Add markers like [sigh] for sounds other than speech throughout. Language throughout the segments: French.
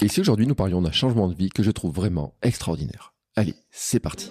Et ici aujourd'hui nous parlions d'un changement de vie que je trouve vraiment extraordinaire? Allez, c'est parti.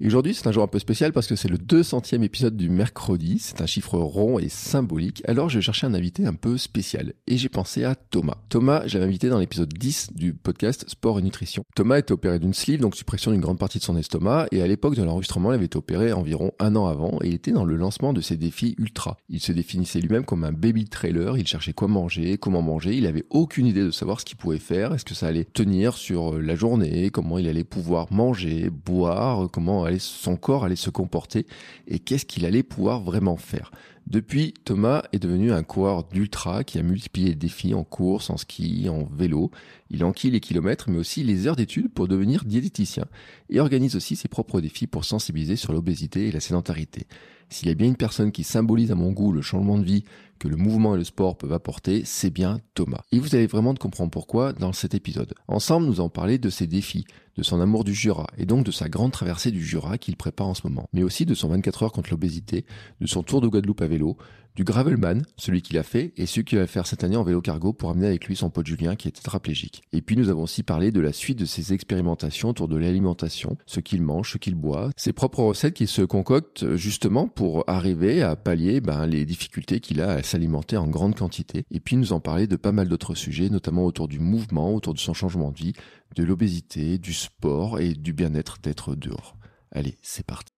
Et aujourd'hui, c'est un jour un peu spécial parce que c'est le 200e épisode du mercredi. C'est un chiffre rond et symbolique. Alors, je cherchais un invité un peu spécial. Et j'ai pensé à Thomas. Thomas, j'avais invité dans l'épisode 10 du podcast Sport et Nutrition. Thomas était opéré d'une sleeve, donc suppression d'une grande partie de son estomac. Et à l'époque de l'enregistrement, il avait été opéré environ un an avant et il était dans le lancement de ses défis ultra. Il se définissait lui-même comme un baby trailer. Il cherchait quoi manger, comment manger. Il avait aucune idée de savoir ce qu'il pouvait faire. Est-ce que ça allait tenir sur la journée, comment il allait pouvoir manger, boire, comment son corps allait se comporter et qu'est-ce qu'il allait pouvoir vraiment faire. Depuis, Thomas est devenu un coureur d'ultra qui a multiplié les défis en course, en ski, en vélo. Il enquille les kilomètres, mais aussi les heures d'études pour devenir diététicien et organise aussi ses propres défis pour sensibiliser sur l'obésité et la sédentarité. S'il y a bien une personne qui symbolise à mon goût le changement de vie que le mouvement et le sport peuvent apporter, c'est bien Thomas. Et vous allez vraiment comprendre pourquoi dans cet épisode. Ensemble, nous allons parler de ses défis, de son amour du Jura et donc de sa grande traversée du Jura qu'il prépare en ce moment, mais aussi de son 24 heures contre l'obésité, de son tour de Guadeloupe à vélo, du Gravelman, celui qu'il a fait, et celui qu'il va faire cette année en vélo cargo pour amener avec lui son pote Julien qui est tétraplégique. Et puis nous avons aussi parlé de la suite de ses expérimentations autour de l'alimentation, ce qu'il mange, ce qu'il boit, ses propres recettes qu'il se concocte justement pour arriver à pallier ben, les difficultés qu'il a à s'alimenter en grande quantité. Et puis nous en parler de pas mal d'autres sujets, notamment autour du mouvement, autour de son changement de vie, de l'obésité, du sport et du bien-être d'être dehors. Allez, c'est parti.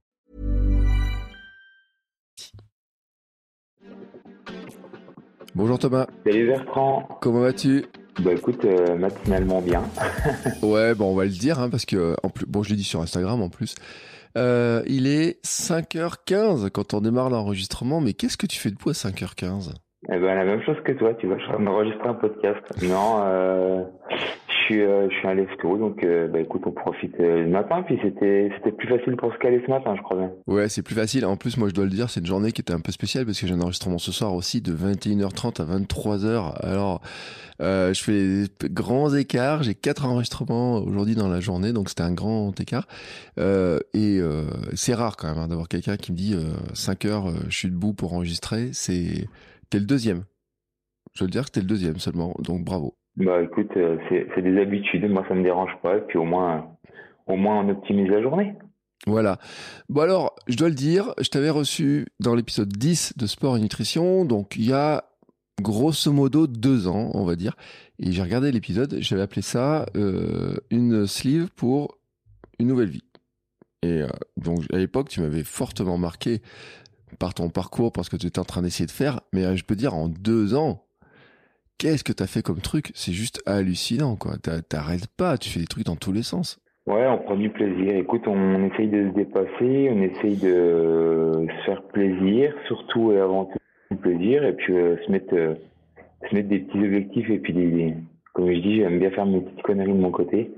Bonjour Thomas. Salut Bertrand. Comment vas-tu? Bah écoute, euh, matinalement bien. [laughs] ouais, bon, on va le dire, hein, parce que, en plus, bon, je l'ai dit sur Instagram en plus. Euh, il est 5h15 quand on démarre l'enregistrement, mais qu'est-ce que tu fais debout à 5h15 Eh ben la même chose que toi, tu vois, je vais enregistrer un podcast. Non, euh, je suis, euh, je suis lève donc euh, bah, écoute, on profite euh, le matin. Puis c'était, plus facile pour se caler ce matin, je crois bien. Ouais, c'est plus facile. En plus, moi, je dois le dire, c'est une journée qui était un peu spéciale parce que j'ai un enregistrement ce soir aussi de 21h30 à 23h. Alors, euh, je fais des grands écarts. J'ai quatre enregistrements aujourd'hui dans la journée, donc c'était un grand écart. Et c'est rare quand même hein, d'avoir quelqu'un qui me dit 5 heures, je suis debout pour enregistrer. C'est t'es le deuxième. Je veux dire que t'es le deuxième seulement, donc bravo. Bah écoute, c'est des habitudes. Moi, ça me dérange pas. Et puis au moins, au moins, on optimise la journée. Voilà. Bon alors, je dois le dire, je t'avais reçu dans l'épisode 10 de Sport et Nutrition, donc il y a grosso modo deux ans, on va dire. Et j'ai regardé l'épisode, j'avais appelé ça euh, une sleeve pour une nouvelle vie. Et euh, donc à l'époque, tu m'avais fortement marqué par ton parcours, parce que tu étais en train d'essayer de faire. Mais euh, je peux dire, en deux ans, qu'est-ce que tu as fait comme truc? C'est juste hallucinant, quoi. T'arrêtes pas, tu fais des trucs dans tous les sens. Ouais, on prend du plaisir. Écoute, on essaye de se dépasser, on essaye de se faire plaisir, surtout et avant tout plaisir et puis euh, se mettre euh, se mettre des petits objectifs et puis comme je dis j'aime bien faire mes petites conneries de mon côté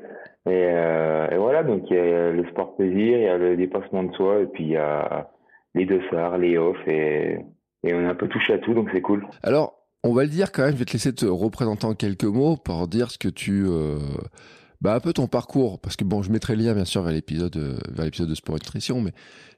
et, et voilà donc il y a le sport plaisir il y a le dépassement de soi et puis il y a les deux sars les off et, et on a un peu touché à tout donc c'est cool alors on va le dire quand même je vais te laisser te représenter en quelques mots pour dire ce que tu bah, un peu ton parcours, parce que bon, je mettrai le lien bien sûr vers l'épisode vers l'épisode de sport et nutrition, mais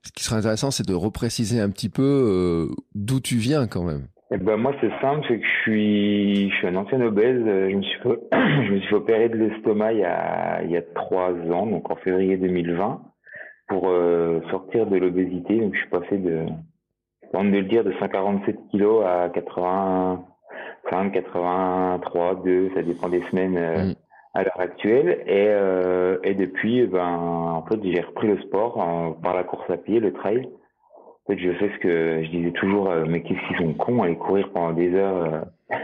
ce qui serait intéressant, c'est de repréciser un petit peu d'où tu viens quand même. Eh ben moi c'est simple, c'est que je suis je suis un ancien obèse. Je me suis [clears throat] je me suis opérer de l'estomac il y a il y a trois ans, donc en février 2020, pour euh, sortir de l'obésité. Donc je suis passé de on de le dire de 147 kilos à 85, 83, 2, ça dépend des semaines euh, mm. à l'heure actuelle. Et euh, et depuis ben en fait j'ai repris le sport par la course à pied, le trail. En fait, je fais ce que je disais toujours, euh, mais qu'est-ce qu'ils sont cons à aller courir pendant des heures euh,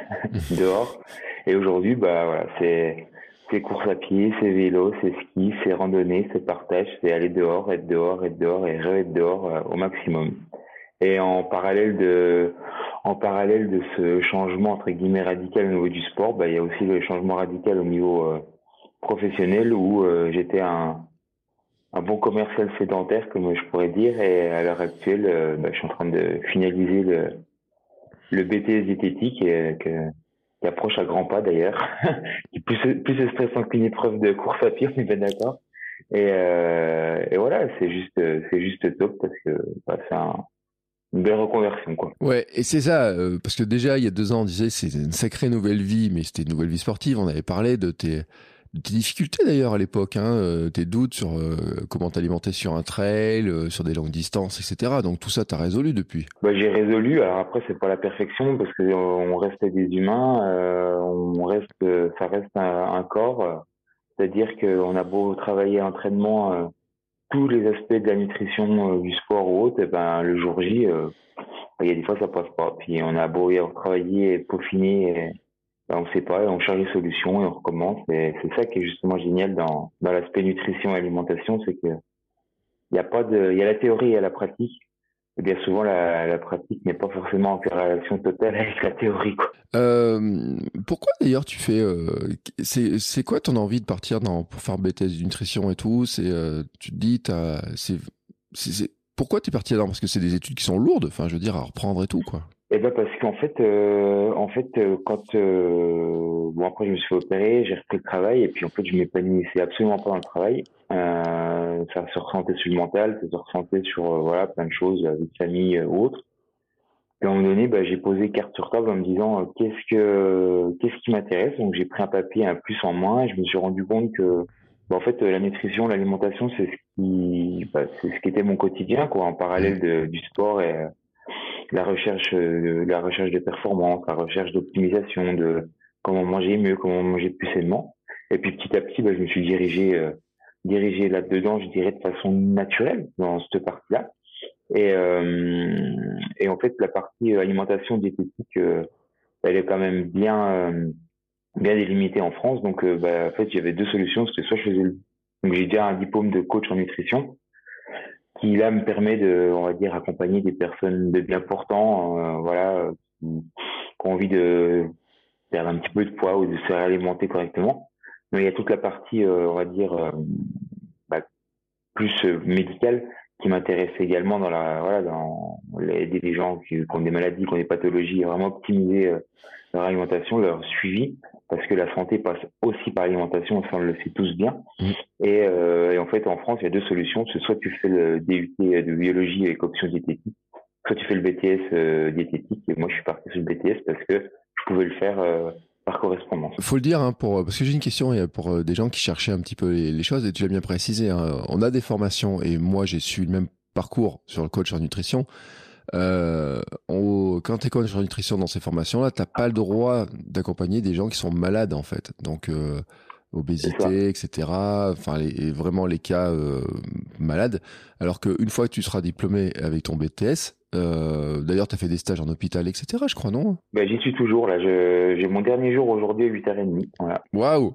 [laughs] dehors. Et aujourd'hui, bah voilà, c'est c'est course à pied, c'est vélo, c'est ski, c'est randonnée, c'est partage, c'est aller dehors, être dehors, être dehors et re-être dehors euh, au maximum. Et en parallèle de en parallèle de ce changement entre guillemets radical au niveau du sport, bah il y a aussi le changement radical au niveau professionnel où j'étais un un bon commercial sédentaire, comme je pourrais dire. Et à l'heure actuelle, euh, bah, je suis en train de finaliser le, le BTS diététique et, que, qui approche à grands pas d'ailleurs, [laughs] qui plus, plus stressant qu'une épreuve de course à pied, on est bien d'accord. Et, euh, voilà, c'est juste, c'est juste top parce que bah, c'est un, une belle reconversion quoi. Ouais, et c'est ça euh, parce que déjà il y a deux ans on disait c'est une sacrée nouvelle vie, mais c'était une nouvelle vie sportive. On avait parlé de tes tes difficultés d'ailleurs à l'époque, hein, euh, tes doutes sur euh, comment t'alimenter sur un trail, euh, sur des longues distances, etc. Donc tout ça, t'as résolu depuis. Bah, j'ai résolu. Alors après, c'est pas la perfection parce que on reste des humains, on reste, ça reste un, corps. C'est-à-dire qu'on a beau travailler l'entraînement, tous les aspects de la nutrition, du sport ou autre, et ben le jour J, il y a des fois ça passe pas. Puis on a beau y travailler, peaufiner. Ben, on ne sait pas, on cherche des solutions et on recommence. C'est ça qui est justement génial dans, l'aspect nutrition et alimentation, c'est que il y a pas de, il y a la théorie et la pratique. Et bien souvent, la, pratique n'est pas forcément en corrélation totale avec la théorie. Quoi. Euh, pourquoi d'ailleurs tu fais, euh, c'est, quoi ton envie de partir pour faire BTS nutrition et tout? Euh, tu te dis, pourquoi tu es parti là-dedans? Parce que c'est des études qui sont lourdes, enfin, je veux dire, à reprendre et tout, quoi. Eh ben parce qu'en fait, euh, en fait, euh, quand euh, bon après je me suis fait opérer, j'ai repris le travail et puis en fait je m'épanouissais absolument pas dans le travail. Euh, ça se ressentait sur le mental, ça se ressentait sur euh, voilà plein de choses, la vie de famille ou autre. Et à un moment donné, bah, j'ai posé carte sur table en me disant qu'est-ce que qu'est-ce qui m'intéresse? Donc j'ai pris un papier, un plus en moins. Et je me suis rendu compte que bah, en fait la nutrition, l'alimentation, c'est ce qui bah, c'est ce qui était mon quotidien quoi, en parallèle de, du sport et la recherche, euh, la recherche de performance, la recherche d'optimisation, de comment manger mieux, comment manger plus sainement. Et puis petit à petit, bah, je me suis dirigé, euh, dirigé là-dedans, je dirais de façon naturelle dans cette partie-là. Et, euh, et en fait, la partie alimentation diététique, elle est quand même bien, bien délimitée en France. Donc, bah, en fait, j'avais deux solutions. C'était soit je faisais, donc j'ai déjà un diplôme de coach en nutrition, qui là me permet de, on va dire, accompagner des personnes de bien portant, euh, voilà, qui, ont envie de perdre un petit peu de poids ou de se réalimenter correctement. Mais il y a toute la partie, euh, on va dire, euh, bah, plus médicale qui m'intéresse également dans la, voilà, dans aider des gens qui, qui, ont des maladies, qui ont des pathologies, vraiment optimiser leur alimentation, leur suivi, parce que la santé passe aussi par l'alimentation, ça on le sait tous bien. Mm. Et, euh, et, en fait, en France, il y a deux solutions. Soit tu fais le DUT de biologie avec option diététique, soit tu fais le BTS euh, diététique. Et moi, je suis parti sur le BTS parce que je pouvais le faire euh, par correspondance. Faut le dire, hein, pour, parce que j'ai une question pour des gens qui cherchaient un petit peu les, les choses, et tu l'as bien précisé. Hein, on a des formations, et moi, j'ai su le même parcours sur le coach en nutrition. Euh, quand tu es coach en nutrition dans ces formations-là, tu n'as pas le droit d'accompagner des gens qui sont malades, en fait. Donc, euh, obésité, etc. Enfin, les, vraiment les cas euh, malades. Alors qu'une fois que tu seras diplômé avec ton BTS, euh, d'ailleurs, tu as fait des stages en hôpital, etc., je crois, non? Ben, J'y suis toujours, là. J'ai mon dernier jour aujourd'hui à 8h30. Voilà. Waouh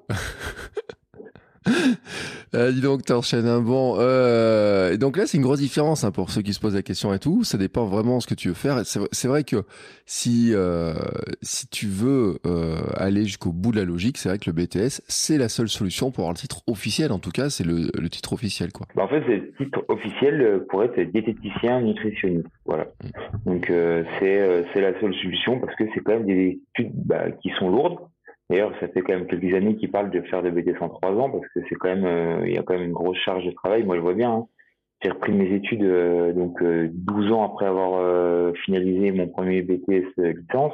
[laughs] euh, dis donc, t'enchaînes un bon. Euh, et donc là, c'est une grosse différence hein, pour ceux qui se posent la question et tout. Ça dépend vraiment de ce que tu veux faire. C'est vrai que si euh, si tu veux euh, aller jusqu'au bout de la logique, c'est vrai que le BTS c'est la seule solution pour avoir le titre officiel. En tout cas, c'est le, le, titre officiel, quoi. Bah, en fait, c'est le titre officiel euh, pour être diététicien nutritionniste. Voilà. Mm. Donc euh, c'est c'est la seule solution parce que c'est quand même des études bah, qui sont lourdes D'ailleurs, ça fait quand même quelques années qu'ils parlent de faire de BTS en trois ans parce que c'est quand même, il y a quand même une grosse charge de travail. Moi, je vois bien. Hein. J'ai repris mes études donc 12 ans après avoir finalisé mon premier BTS licence.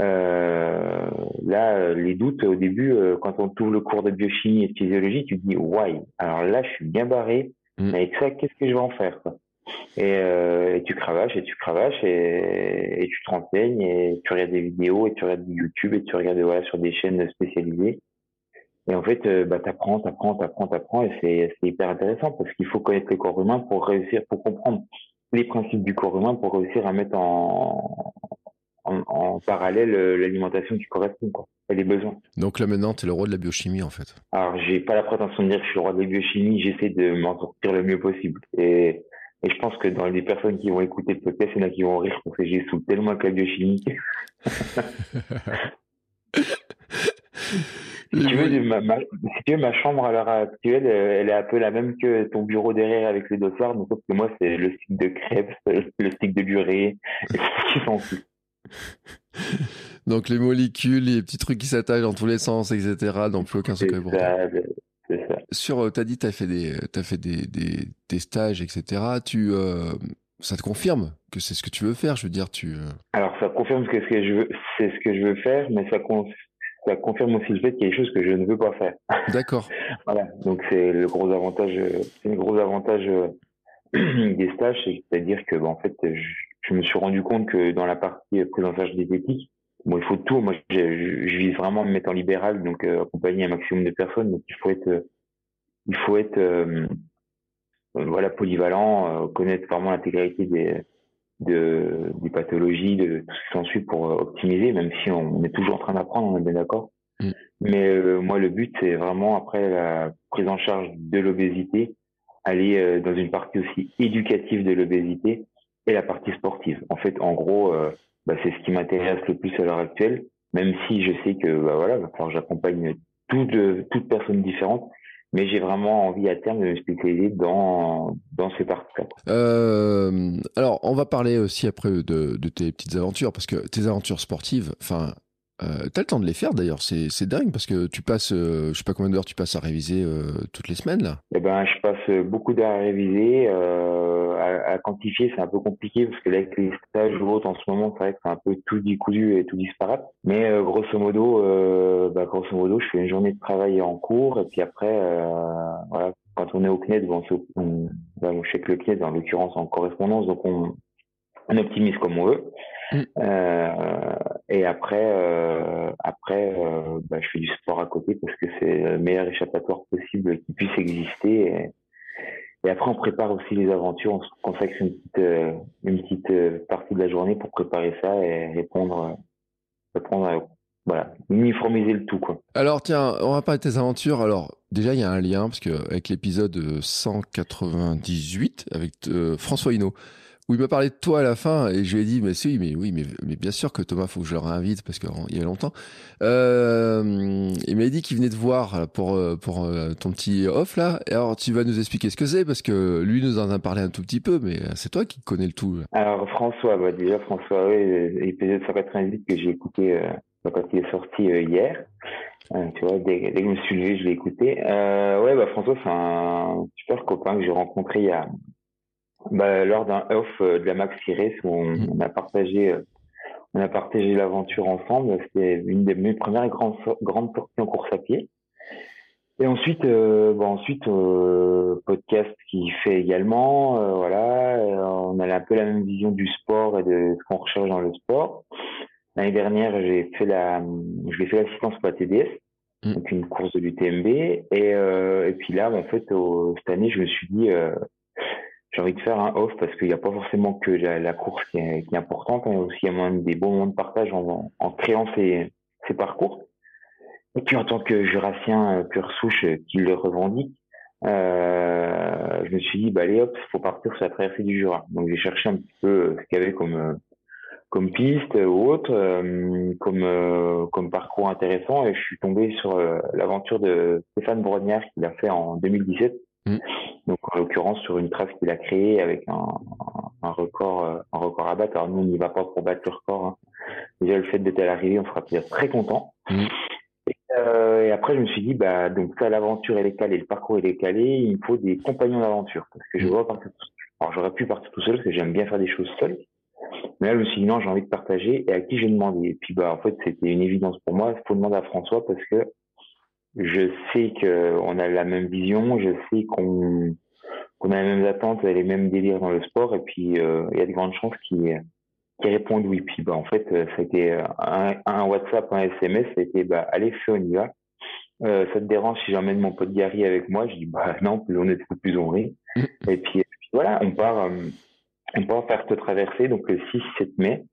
Euh, là, les doutes au début, euh, quand on trouve le cours de biochimie et de physiologie, tu te dis ouais. Alors là, je suis bien barré. Mm. Mais avec ça, qu'est-ce que je vais en faire quoi? Et, euh, et, tu cravaches et tu cravaches et, et tu te renseignes et tu regardes des vidéos et tu regardes YouTube et tu regardes voilà sur des chaînes spécialisées. Et en fait, euh, bah, t'apprends, t'apprends, t'apprends, t'apprends et c'est, c'est hyper intéressant parce qu'il faut connaître le corps humain pour réussir, pour comprendre les principes du corps humain pour réussir à mettre en, en, parallèle euh, l'alimentation qui correspond quoi, et les besoins. Donc là maintenant, tu es le roi de la biochimie en fait. Alors j'ai pas la prétention de dire que je suis le roi de la biochimie, j'essaie de m'en sortir le mieux possible. Et, et je pense que dans les personnes qui vont écouter le podcast, il y en a qui vont rire parce que j'ai sous tellement que la biochimie. [laughs] Si tu, veux, ma, ma, si tu veux, ma chambre à l'heure actuelle, elle est un peu la même que ton bureau derrière avec les dossards, mais sauf que moi, c'est le stick de crêpes, [laughs] le stick de durée, et ce qui s'en [laughs] Donc les molécules, les petits trucs qui s'attachent dans tous les sens, etc. Donc plus aucun secret pour toi. Ça. Sur, euh, t'as dit, t'as fait des, t'as fait des, des, des, stages, etc. Tu, euh, ça te confirme que c'est ce que tu veux faire? Je veux dire, tu. Euh, Alors ça confirme que ce que je veux, c'est ce que je veux faire, mais ça, ça confirme aussi le fait qu'il y a des choses que je ne veux pas faire. [laughs] D'accord. voilà. Donc c'est le gros avantage, c'est le gros avantage [clears throat] des stages, c'est-à-dire que, bah, en fait, je, je me suis rendu compte que dans la partie en charge diététique, bon, il faut tout. Moi, je, je, vise vraiment à me mettre en libéral, donc euh, accompagner un maximum de personnes. Donc, il faut être, il faut être, euh, voilà, polyvalent, euh, connaître vraiment l'intégralité des, de, des pathologies, de tout ce qui s'ensuit pour optimiser, même si on, est toujours en train d'apprendre, on est bien d'accord. Mm. Mais moi, le but, c'est vraiment après la prise en charge de l'obésité, aller dans une partie aussi éducative de l'obésité et la partie sportive. En fait, en gros, euh, bah, c'est ce qui m'intéresse le plus à l'heure actuelle, même si je sais que bah, j'accompagne toutes toute personnes différentes, mais j'ai vraiment envie à terme de me spécialiser dans, dans ces parties-là. Euh, alors, on va parler aussi après de, de, tes petites aventures, parce que tes aventures sportives, enfin, euh, t'as le temps de les faire d'ailleurs, c'est, dingue parce que tu passes, euh, je sais pas combien d'heures tu passes à réviser euh, toutes les semaines là. Eh ben, je passe beaucoup d'heures à réviser, euh, à, à, quantifier, c'est un peu compliqué parce que là, avec les stages ou autres en ce moment, c'est vrai que c'est un peu tout décousu et tout disparate. Mais grosso modo, bah, grosso modo, je fais une journée de travail en cours et puis après, voilà, quand on est au CNED, bon, on, on, check le CNED en l'occurrence en correspondance, donc on, on optimise comme on veut. Mm. Euh, et après, euh, après, euh, bah, je fais du sport à côté parce que c'est le meilleur échappatoire possible qui puisse exister. Et, et après, on prépare aussi les aventures. On se consacre une petite, euh, une petite partie de la journée pour préparer ça et répondre, répondre à, voilà, uniformiser le tout, quoi. Alors, tiens, on va parler de tes aventures. Alors, déjà, il y a un lien parce que avec l'épisode 198 avec François Hinault, où il m'a parlé de toi à la fin et je lui ai dit mais si mais oui mais, mais bien sûr que Thomas faut que je le réinvite parce qu'il y a longtemps. Euh, il m'a dit qu'il venait te voir pour euh, pour euh, ton petit off là. Et alors tu vas nous expliquer ce que c'est parce que lui nous en a parlé un tout petit peu mais c'est toi qui connais le tout. Alors François bah déjà François oui l'épisode 198 que j'ai écouté quand il est sorti hier. Tu vois, dès, dès, que je me suis levé, je l'ai écouté. Euh, ouais, bah François, c'est un super copain que j'ai rencontré il y a, bah, lors d'un off euh, de la Max Race où on, mm. on, a partagé euh, on a partagé l'aventure ensemble. C'était une des mes premières grandes grandes sorties en course à pied. Et ensuite, euh, bon, ensuite euh, podcast qui fait également, euh, voilà, on a un peu la même vision du sport et de ce qu'on recherche dans le sport. L'année dernière, j'ai fait la, je fait l'assistance pour la TDS, mm. donc une course de l'UTMB, et, et puis là, en fait, cette année, je me suis dit, j'ai envie de faire un off parce qu'il n'y a pas forcément que la, course qui est, qui est importante, mais aussi il y a des bons moments de partage en, en créant ces, ces, parcours. Et puis en tant que jurassien euh, pure souche qui le revendique, euh, je me suis dit, bah allez hop, faut partir sur la traversée du Jura. Donc j'ai cherché un petit peu ce qu'il y avait comme euh, comme piste ou autre, euh, comme euh, comme parcours intéressant, et je suis tombé sur l'aventure de Stéphane Brognard qu'il a fait en 2017 Mm. Donc en l'occurrence sur une trace qu'il a créée avec un, un, record euh, un record à battre. Alors nous on n'y va pas pour battre le record. Hein. Déjà le fait d'être à l'arrivée, on sera très content. Mm. et après, je me suis dit, bah, donc ça, l'aventure, elle est calée, le parcours, il est calé, il me faut des compagnons d'aventure. Parce que je vois partir. Alors, j'aurais pu partir tout seul, parce que j'aime bien faire des choses seul. Mais là, je me suis dit, non, j'ai envie de partager, et à qui j'ai demandé. Et puis, bah, en fait, c'était une évidence pour moi. Il faut demander à François, parce que je sais qu'on a la même vision, je sais qu'on a les mêmes attentes, les mêmes délires dans le sport, et puis euh, il y a de grandes chances qu'il qui répondent oui. Puis bah en fait, euh, ça a été un, un WhatsApp, un SMS, ça a été bah allez fais on y va. Euh, ça te dérange si j'emmène mon pote Gary avec moi? Je dis bah non, plus on est plus on rit. Mm. et, puis, voilà, on part, euh, on part faire cette traversée donc le 6-7 mai.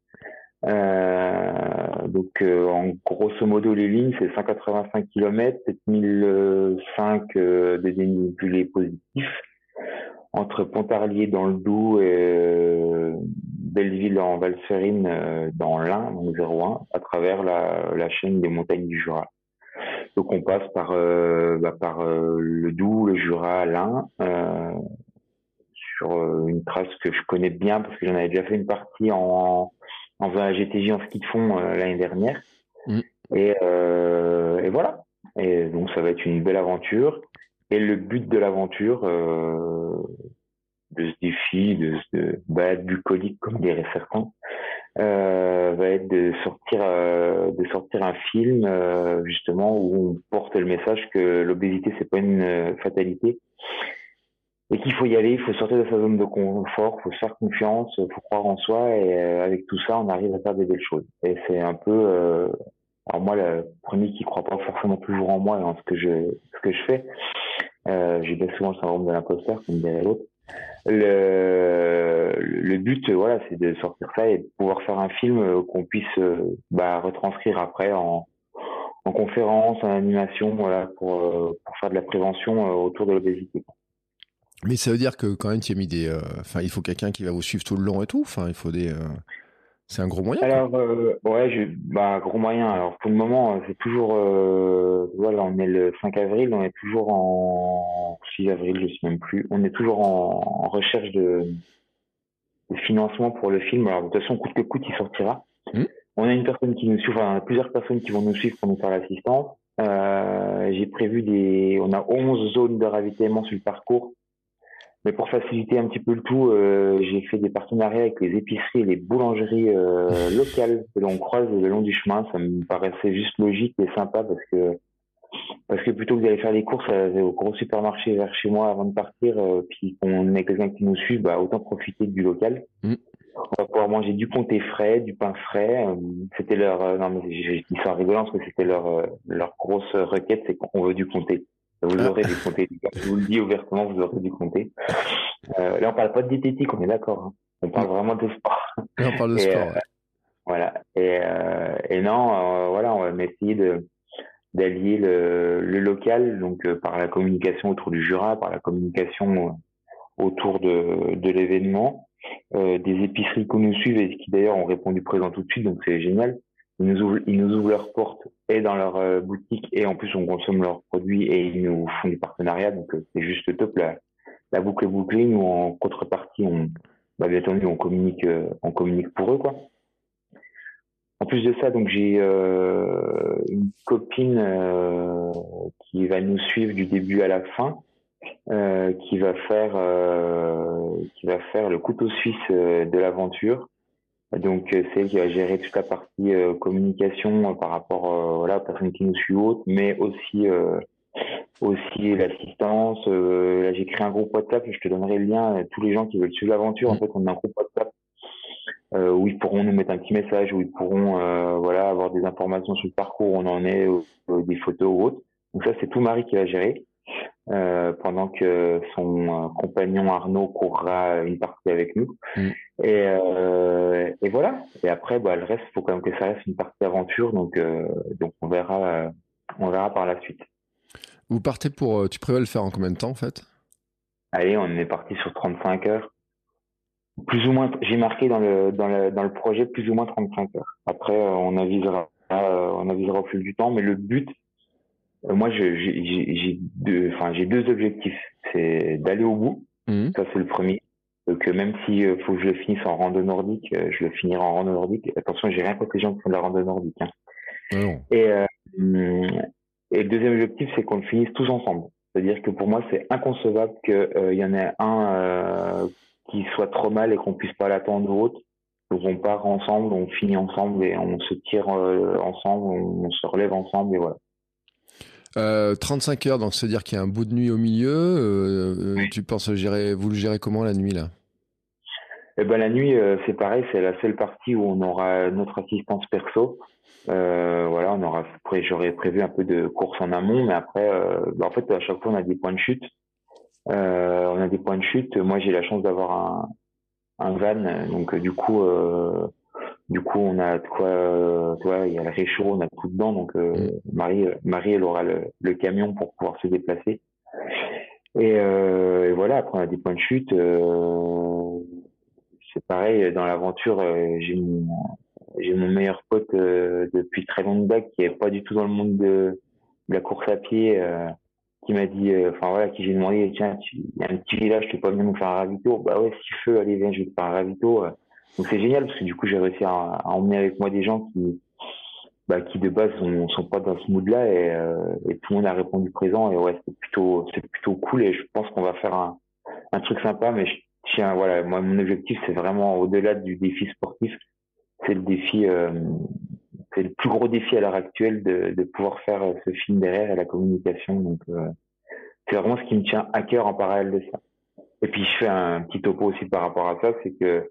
Euh, donc en grosso modo les lignes c'est 185 km, 7005 euh, de dénivelé positif entre Pontarlier dans le Doubs et Belleville en Valserine euh, dans l'Ain, donc 01, à travers la, la, chaîne des montagnes du Jura. Donc on passe par, euh, bah, par euh, le Doubs, le Jura, l'Ain, sur une trace que je connais bien parce que j'en avais déjà fait une partie en, en faisant la GTJ en ski de fond l'année dernière. Mm. Et, et, voilà. Et donc ça va être une belle aventure. Et le but de l'aventure, de ce défi, de ce balade bucolique, comme dirait certains, euh, va être de sortir, euh, de sortir un film euh, justement où on porte le message que l'obésité c'est pas une euh, fatalité et qu'il faut y aller, il faut sortir de sa zone de confort, il faut se faire confiance, il faut croire en soi et euh, avec tout ça on arrive à faire des belles choses. Et c'est un peu alors moi, le premier qui croit pas forcément toujours en moi et en ce que je, ce que je fais, euh, j'ai bien souvent le syndrome de l'imposteur, comme dirait l'autre. Le, le but, voilà, c'est de sortir ça et de pouvoir faire un film qu'on puisse bah, retranscrire après en, en conférence, en animation, voilà, pour, pour faire de la prévention autour de l'obésité. Mais ça veut dire que quand même, tu as mis des, enfin, il faut quelqu'un qui va vous suivre tout le long et tout. Enfin, il faut des. C'est un gros moyen. Alors, euh, ouais, je, bah, gros moyen. Alors, pour le moment, c'est toujours, euh, voilà, on est le 5 avril, on est toujours en 6 avril, je sais même plus. On est toujours en, recherche de, de, financement pour le film. Alors, de toute façon, coûte que coûte, il sortira. Mmh. On a une personne qui nous suit, enfin, plusieurs personnes qui vont nous suivre pour nous faire l'assistance. Euh, j'ai prévu des, on a 11 zones de ravitaillement sur le parcours mais pour faciliter un petit peu le tout, euh, j'ai fait des partenariats avec les épiceries et les boulangeries euh, [laughs] locales que l'on croise le long du chemin. Ça me paraissait juste logique et sympa parce que parce que plutôt que d'aller faire les courses euh, au gros supermarché vers chez moi avant de partir, euh, puis qu'on ait quelqu'un qui nous suit, bah autant profiter du local. Mm. On va pouvoir manger du comté frais, du pain frais. Euh, c'était leur non mais je dis ça en rigolant parce que c'était leur leur grosse requête, c'est qu'on veut du comté. Vous ah. aurez du comté. Je vous le dis ouvertement, vous aurez du comté. Euh, là, on parle pas de diététique, on est d'accord. Hein. On parle vraiment de sport. on parle de sport. Euh, voilà. Et, euh, et non, voilà, on va essayer de d'allier le, le, local, donc par la communication autour du Jura, par la communication autour de, de l'événement, des épiceries qui nous suivent et qui d'ailleurs ont répondu présent tout de suite, donc c'est génial. Ils nous ouvrent, nous leurs portes et dans leur euh, boutique et en plus on consomme leurs produits et ils nous font des partenariats. Donc euh, c'est juste top la, la boucle est bouclée. Nous en contrepartie on bah, bien entendu on communique euh, on communique pour eux quoi. En plus de ça donc j'ai une copine qui va nous suivre du début à la fin qui va faire qui va faire le couteau suisse de l'aventure donc euh, c'est elle qui va gérer toute la partie euh, communication euh, par rapport voilà, aux personnes qui nous suivent, autres, mais aussi aussi l'assistance. là j'ai créé un groupe WhatsApp, je te donnerai le lien. tous les gens qui veulent suivre l'aventure, en fait on a un groupe WhatsApp où ils pourront nous mettre un petit message, où ils pourront voilà avoir des informations sur le parcours, où on en est, des photos ou autres. Donc ça c'est tout Marie qui va gérer. Euh, pendant que son euh, compagnon Arnaud courra une partie avec nous. Mm. Et, euh, et, voilà. Et après, bah, le reste, il faut quand même que ça reste une partie aventure. Donc, euh, donc on verra, on verra par la suite. Vous partez pour, tu prévois le faire en combien de temps en fait? Allez, on est parti sur 35 heures. Plus ou moins, j'ai marqué dans le, dans le, dans le projet plus ou moins 35 heures. Après, on avisera, on avisera au fil du temps, mais le but, moi, j'ai deux, enfin, j'ai deux objectifs. C'est d'aller au bout. Mmh. Ça, c'est le premier. Donc, même si euh, faut que je le finisse en rando nordique, euh, je le finirai en rando nordique. Attention, j'ai rien contre les gens qui font de la rando nordique. Hein. Et, Et le deuxième objectif, c'est qu'on le finisse tous ensemble. C'est-à-dire que pour moi, c'est inconcevable qu'il euh, y en ait un euh, qui soit trop mal et qu'on puisse pas l'attendre l'autre. Donc on part ensemble, on finit ensemble et on se tire euh, ensemble, on, se relève ensemble et voilà. 35 heures, donc c'est-à-dire qu'il y a un bout de nuit au milieu. Tu penses gérer, vous le gérez comment la nuit là? Eh ben la nuit, c'est pareil, c'est la seule partie où on aura notre assistance perso. Euh, voilà, on aura j'aurais prévu un peu de course en amont, mais après, euh, bah, en fait, à chaque fois, on a des points de chute. Euh, on a des points de chute. Moi, j'ai la chance d'avoir un, un van, donc du coup, du coup, on a quoi, toi, il y a le réchaud, on a tout dedans, donc mm. Marie, Marie, elle aura le, le, camion pour pouvoir se déplacer. Et, et, voilà, après, on a des points de chute. c'est pareil, dans l'aventure, j'ai une j'ai mon meilleur pote euh, depuis très longue date qui est pas du tout dans le monde de, la course à pied, euh, qui m'a dit, euh, enfin voilà, qui j'ai demandé, tiens, il y a un petit village, tu peux pas venir nous faire un ravito? Bah ouais, si feu, allez viens, je vais te faire un ravito. Donc c'est génial parce que du coup j'ai réussi à, emmener avec moi des gens qui, bah, qui de base sont, sont pas dans ce mood-là et, et tout le monde a répondu présent et ouais c'est plutôt c'est plutôt cool et je pense qu'on va faire un, un truc sympa mais je tiens voilà moi mon objectif c'est vraiment au-delà du défi sportif c'est le défi, euh, c'est le plus gros défi à l'heure actuelle de, de, pouvoir faire euh, ce film derrière et la communication. Donc, euh, c'est vraiment ce qui me tient à cœur en parallèle de ça. Et puis, je fais un petit topo aussi par rapport à ça, c'est que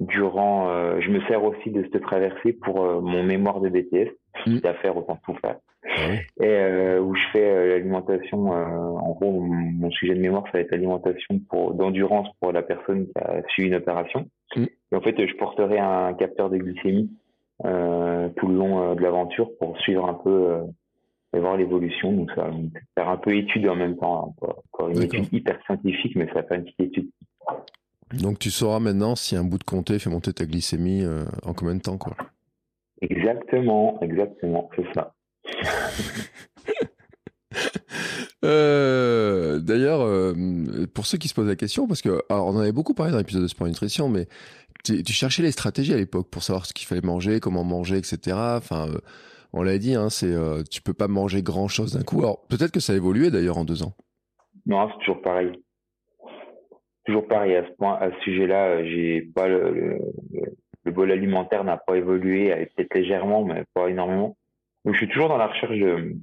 durant, euh, je me sers aussi de cette traversée pour euh, mon mémoire de BTS, mmh. à faire autant tout faire. Ah et euh, où je fais l'alimentation, en gros, mon, sujet de mémoire, ça va être l'alimentation pour d'endurance pour la personne qui a suivi une opération. Mmh. Et en fait, je porterai un capteur de glycémie tout le long de l'aventure pour suivre un peu et voir l'évolution. Donc ça va faire un peu étude en même temps, hein, pas, une étude hyper scientifique, mais ça va faire une petite étude. Donc tu sauras maintenant si un bout de comté fait monter ta glycémie euh, en combien de temps quoi. Exactement, exactement, c'est ça. [laughs] Euh, d'ailleurs, euh, pour ceux qui se posent la question, parce que alors on en avait beaucoup parlé dans l'épisode de Sport Nutrition, mais tu, cherchais les stratégies à l'époque pour savoir ce qu'il fallait manger, comment manger, etc. Enfin, on l'a dit, hein, c'est tu peux pas manger grand chose d'un coup. Alors peut-être que ça a évolué d'ailleurs en deux ans. Non, c'est toujours pareil toujours pareil à ce point, à ce sujet-là, euh, j'ai pas le, le, bol alimentaire n'a pas évolué, peut-être légèrement, mais pas énormément. Donc je suis toujours dans la recherche de,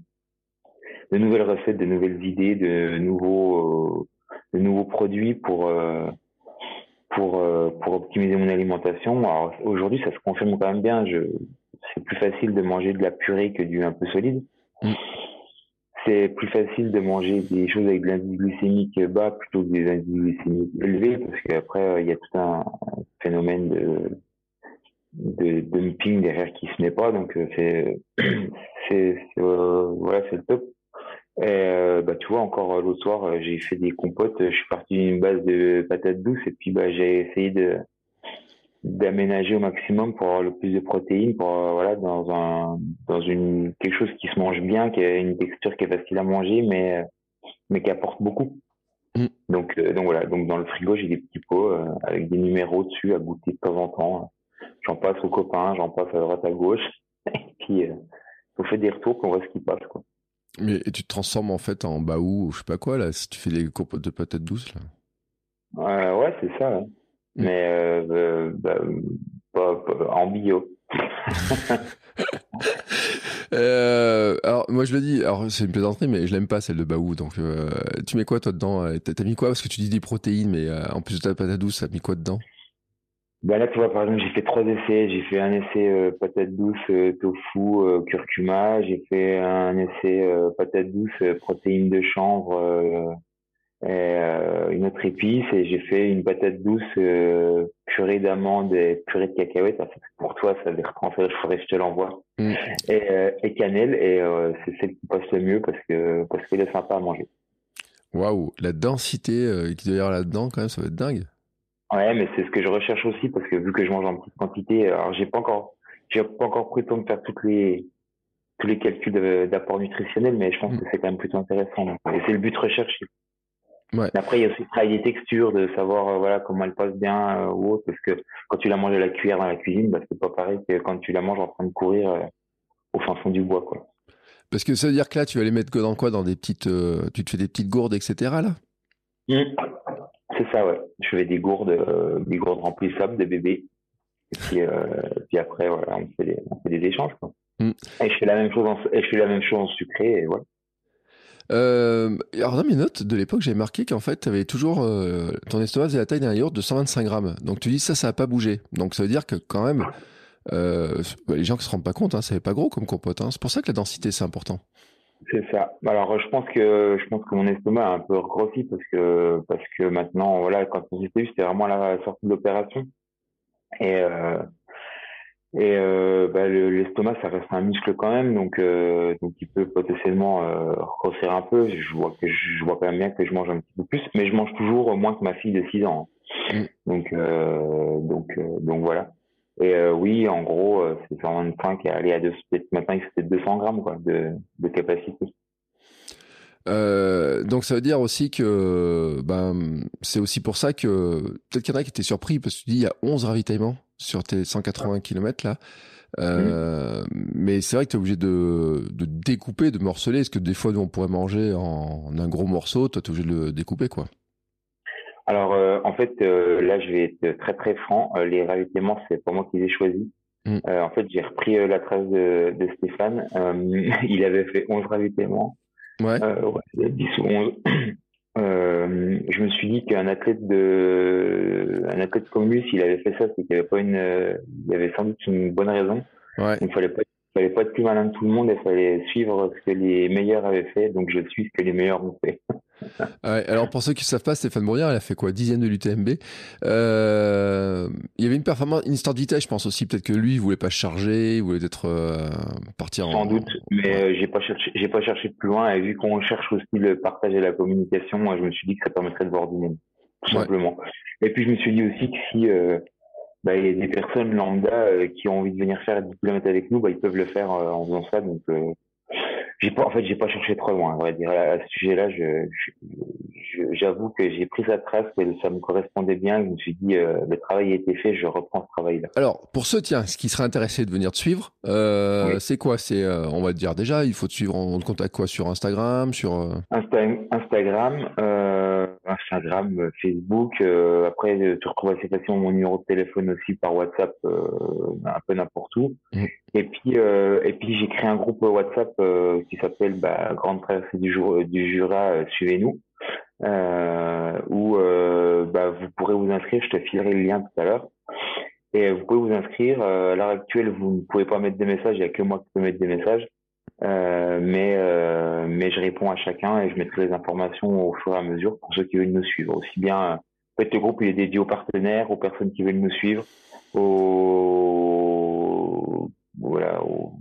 de nouvelles recettes, de nouvelles idées, de nouveaux, euh, de nouveaux produits pour euh, pour pour optimiser mon alimentation. Aujourd'hui, ça se confirme quand même bien. Je, c'est plus facile de manger de la purée que du un peu solide. Mm c'est plus facile de manger des choses avec de l'indice glycémique bas plutôt que des indices glycémiques élevés parce qu'après euh, il y a tout un phénomène de, dumping derrière qui se met pas donc euh, c'est [clears throat] c'est euh, voilà c'est le top. Et bah tu vois encore l'autre soir j'ai fait des compotes je suis parti d'une base de patates douces et puis bah j'ai essayé de d'aménager au maximum pour avoir le plus de protéines pour euh, voilà dans un dans une quelque chose qui se mange bien qui a une texture qui est facile à manger mais mais qui apporte beaucoup. Mm. donc euh, donc voilà. Donc dans le frigo j'ai des petits pots euh, avec des numéros dessus à goûter de temps en temps. J'en passe aux copains j'en passe à droite à gauche. [laughs] Et puis on fait des retours qu'on voit ce qui passe quoi. Mais et tu te transformes en fait en baou ou je sais pas quoi là si tu fais des compotes de patates douces là? Ouais c'est ça. Mais euh, bah, pas, en bio. [laughs] euh, alors moi je le dis, alors c'est une plaisanterie, mais je l'aime pas celle de Baou. Donc euh, tu mets quoi toi dedans? T'as mis quoi? Parce que tu dis des protéines, mais euh, en plus de ta patate douce, t'as mis quoi dedans? Bah là, tu vois, par exemple, j'ai fait trois essais. J'ai fait un essai euh, patate douce, tofu, curcuma. J'ai fait un essai patate douce, protéines de chanvre, euh, une autre épice et j'ai fait une patate douce euh, purée d'amandes et purée de cacahuètes. Pour toi, ça va être je je te l'envoie. Mm. Et, euh, et, cannelle et euh, c'est celle qui passe le mieux parce que parce qu'elle est sympa à manger. Waouh, la densité qui doit y là-dedans quand même, ça va être dingue. Ouais, mais c'est ce que je recherche aussi parce que vu que je mange en petite quantité, alors j'ai pas encore j'ai pas encore pris le temps de faire toutes les tous les calculs d'apport nutritionnel, mais je pense mm. que c'est quand même plutôt intéressant. Et c'est le but recherché. Ouais. Après, il y a aussi le travail des textures, de savoir euh, voilà comment elle passe bien euh, ou autre, parce que quand tu la manges à la cuillère dans la cuisine, bah, c'est pas pareil que quand tu la manges en train de courir euh, au fin fond du bois, quoi. Parce que ça veut dire que là, tu vas les mettre dans quoi? Dans des petites. Tu te fais des petites gourdes, etc. là? Mmh. C'est ça, ouais. Je fais des gourdes, des gourdes remplissables de bébés. Et puis, puis après, voilà, on fait des, on fait des échanges. Quoi. Mmh. Et je fais la même chose en, et je fais la même chose en sucré. Et voilà. Euh, alors dans mes notes de l'époque, j'avais marqué qu'en fait, tu avais toujours euh, ton estomac faisait la taille d'un yaourt de 125 grammes. Donc tu dis ça, ça n'a pas bougé. Donc ça veut dire que quand même, euh, les gens qui se rendent pas compte, hein, ça n'est pas gros comme compote. Hein. C'est pour ça que la densité c'est important. C'est ça. Alors je pense que je pense que mon estomac a un peu grossi parce que parce que maintenant voilà quand on s'était vu c'était vraiment la sortie de l'opération et et euh, bah, l'estomac, ça reste un muscle quand même, donc euh, donc il peut potentiellement euh, grossir un peu. Je vois que je vois quand même bien que je mange un petit peu plus, mais je mange toujours moins que ma fille de 6 ans. Mm. Donc euh, donc euh, donc voilà. Et euh, oui, en gros, c'est 125 et aller à deux, maintenant c'était 200 grammes quoi de de capacité. Euh, donc ça veut dire aussi que ben, c'est aussi pour ça que peut-être qu'il y en a qui étaient surpris parce que tu dis il y a 11 ravitaillements sur tes 180 km là. Euh, Mais c'est vrai que tu es obligé de, de, découper, de morceler. Est-ce que des fois, nous, on pourrait manger en, un gros morceau Toi, tu es obligé de le découper, quoi. Alors, euh, en fait, euh, là, je vais être très, très franc. Les ravitaillements, c'est pas moi qui les ai choisis. Mm. en fait, j'ai repris la trace de, de Stéphane. [laughs] il avait fait 11 ravitaillements. Ouais. ouais 10 ou 11. [clears throat] Euh, je me suis dit qu'un athlète de, un athlète comme lui, s'il avait fait ça, c'est qu'il y avait pas une, il y avait sans doute une bonne raison. Ouais. Il fallait pas, fallait pas être plus malin que tout le monde, il fallait suivre ce que les meilleurs avaient fait. Donc je suis ce que les meilleurs ont fait. [laughs] alors pour ceux qui ne savent pas, Stéphane Bourrière, elle a fait quoi Dixième de l'UTMB. Euh, il y avait une performance, une histoire de vitesse, je pense aussi. Peut-être que lui, il voulait pas charger, il voulait être euh, partir Sans doute, mais euh, j'ai pas cherché, j'ai pas cherché plus loin. Et vu qu'on cherche aussi le partage et la communication, moi je me suis dit que ça permettrait de voir du monde, tout simplement. Et puis je me suis dit aussi que si bah, a des personnes lambda qui ont envie de venir faire 10 km avec nous, bah, ils peuvent le faire en faisant ça. Donc j'ai pas, en fait, j'ai pas cherché trop loin, à vrai dire. À ce sujet-là, je, j'avoue que j'ai pris sa trace, et ça me correspondait bien. Je me suis dit, euh, le travail a été fait, je reprends ce travail-là. Alors, pour ceux, tiens, ce qui serait intéressé de venir te suivre, euh, c'est quoi? C'est, euh, on va te dire déjà, il faut te suivre, on te contacte quoi? Sur Instagram, sur euh Instagram, Instagram, Facebook. après, tu retrouves assez facilement mon numéro de téléphone aussi par WhatsApp, un peu n'importe où. Mmh. Et puis, et puis j'ai créé un groupe WhatsApp qui s'appelle bah, Grande Traversée du, du Jura, suivez-nous euh, où euh, bah, vous pourrez vous inscrire. Je te filerai le lien tout à l'heure. Et vous pouvez vous inscrire. Euh, à l'heure actuelle, vous ne pouvez pas mettre des messages. Il n'y a que moi qui peux mettre des messages. Euh, mais euh, mais je réponds à chacun et je mettrai les informations au fur et à mesure pour ceux qui veulent nous suivre. Aussi bien, en fait, le groupe il est dédié aux partenaires, aux personnes qui veulent nous suivre, aux voilà, aux,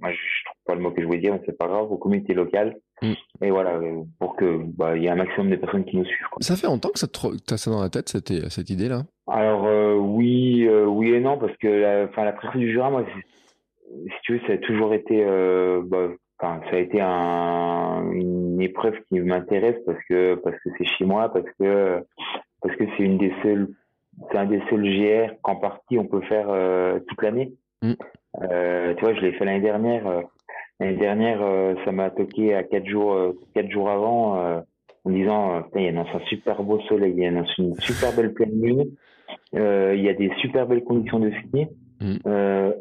moi, je trouve pas le mot que je voulais dire, mais c'est pas grave, aux communautés locales. Mm. Et voilà, euh, pour que bah, il y ait un maximum de personnes qui nous suivent. Quoi. Ça fait longtemps que ça tu as ça dans la tête, cette, cette idée-là? Alors euh, oui, euh, oui et non, parce que la, la du Jura, moi, si tu veux, ça a toujours été, euh, bah, ça a été un, une épreuve qui m'intéresse parce que parce que c'est chez moi, parce que parce que c'est une des seules, c'est un des seuls GR qu'en partie on peut faire toute l'année. Mm. Euh, tu vois, je l'ai fait l'année dernière. Euh, l'année dernière, euh, ça m'a toqué à quatre jours, quatre jours avant, en disant, il y a un super beau soleil, il y a une super belle pleine lune, il y a des super belles conditions de ski. Mm.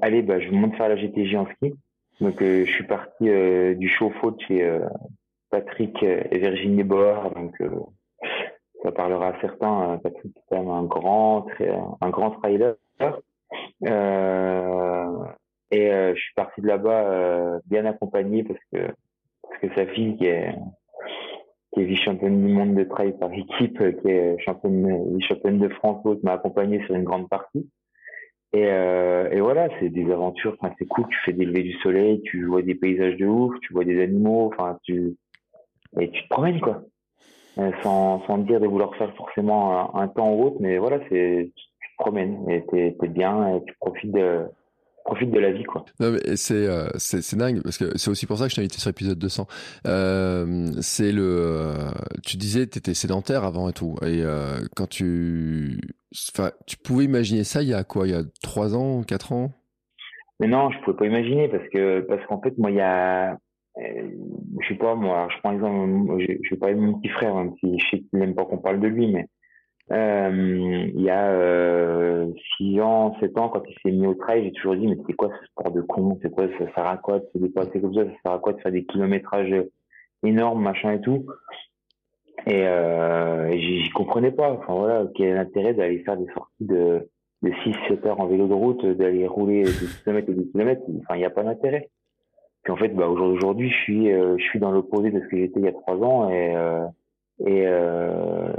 allez, bah, je monte faire la GTJ en ski. Donc, je suis parti du chauffe-eau de chez Patrick et Virginie Boer. Donc, ça parlera à certains. Patrick est quand même un grand, un grand trailer. Euh, et euh, je suis parti de là-bas euh, bien accompagné parce que parce que sa fille qui est qui est vice-championne du monde de trail par équipe, qui est championne, vice-championne de France, m'a accompagné sur une grande partie. Et, euh, et voilà, c'est des aventures, enfin, c'est cool, tu fais des levées du soleil, tu vois des paysages de ouf, tu vois des animaux, enfin, tu, et tu te promènes, quoi. sans, sans dire de vouloir faire forcément un, un temps ou autre, mais voilà, c'est, promènes et t'es es bien et tu profites de profites de la vie quoi. Non mais c'est euh, c'est dingue parce que c'est aussi pour ça que je t'ai invité sur l'épisode 200. Euh, c'est le euh, tu disais t'étais sédentaire avant et tout et euh, quand tu enfin tu pouvais imaginer ça il y a quoi? Il y a trois ans, quatre ans? Mais non, je pouvais pas imaginer parce que parce qu'en fait, moi, il y a, je sais pas, moi, je prends exemple, je, je vais parler de mon petit frère, même si je sais qu'il n'aime pas qu'on parle de lui, mais il y a euh, 6 ans, 7 ans, quand il s'est mis au trail, j'ai toujours dit, mais c'est quoi ce sport de con? C'est quoi Ça sert à quoi de se dépasser comme ça Ça sert à quoi de faire des kilométrages énormes, machin et tout? Et euh, j'y comprenais pas. Enfin voilà, quel est l'intérêt d'aller faire des sorties de, de 6-7 heures en vélo de route, d'aller rouler des kilomètres et des kilomètres? Enfin, il n'y a pas d'intérêt. Puis en fait, bah, aujourd'hui, je suis, euh, je suis dans l'opposé de ce que j'étais il y a 3 ans et, euh, et euh,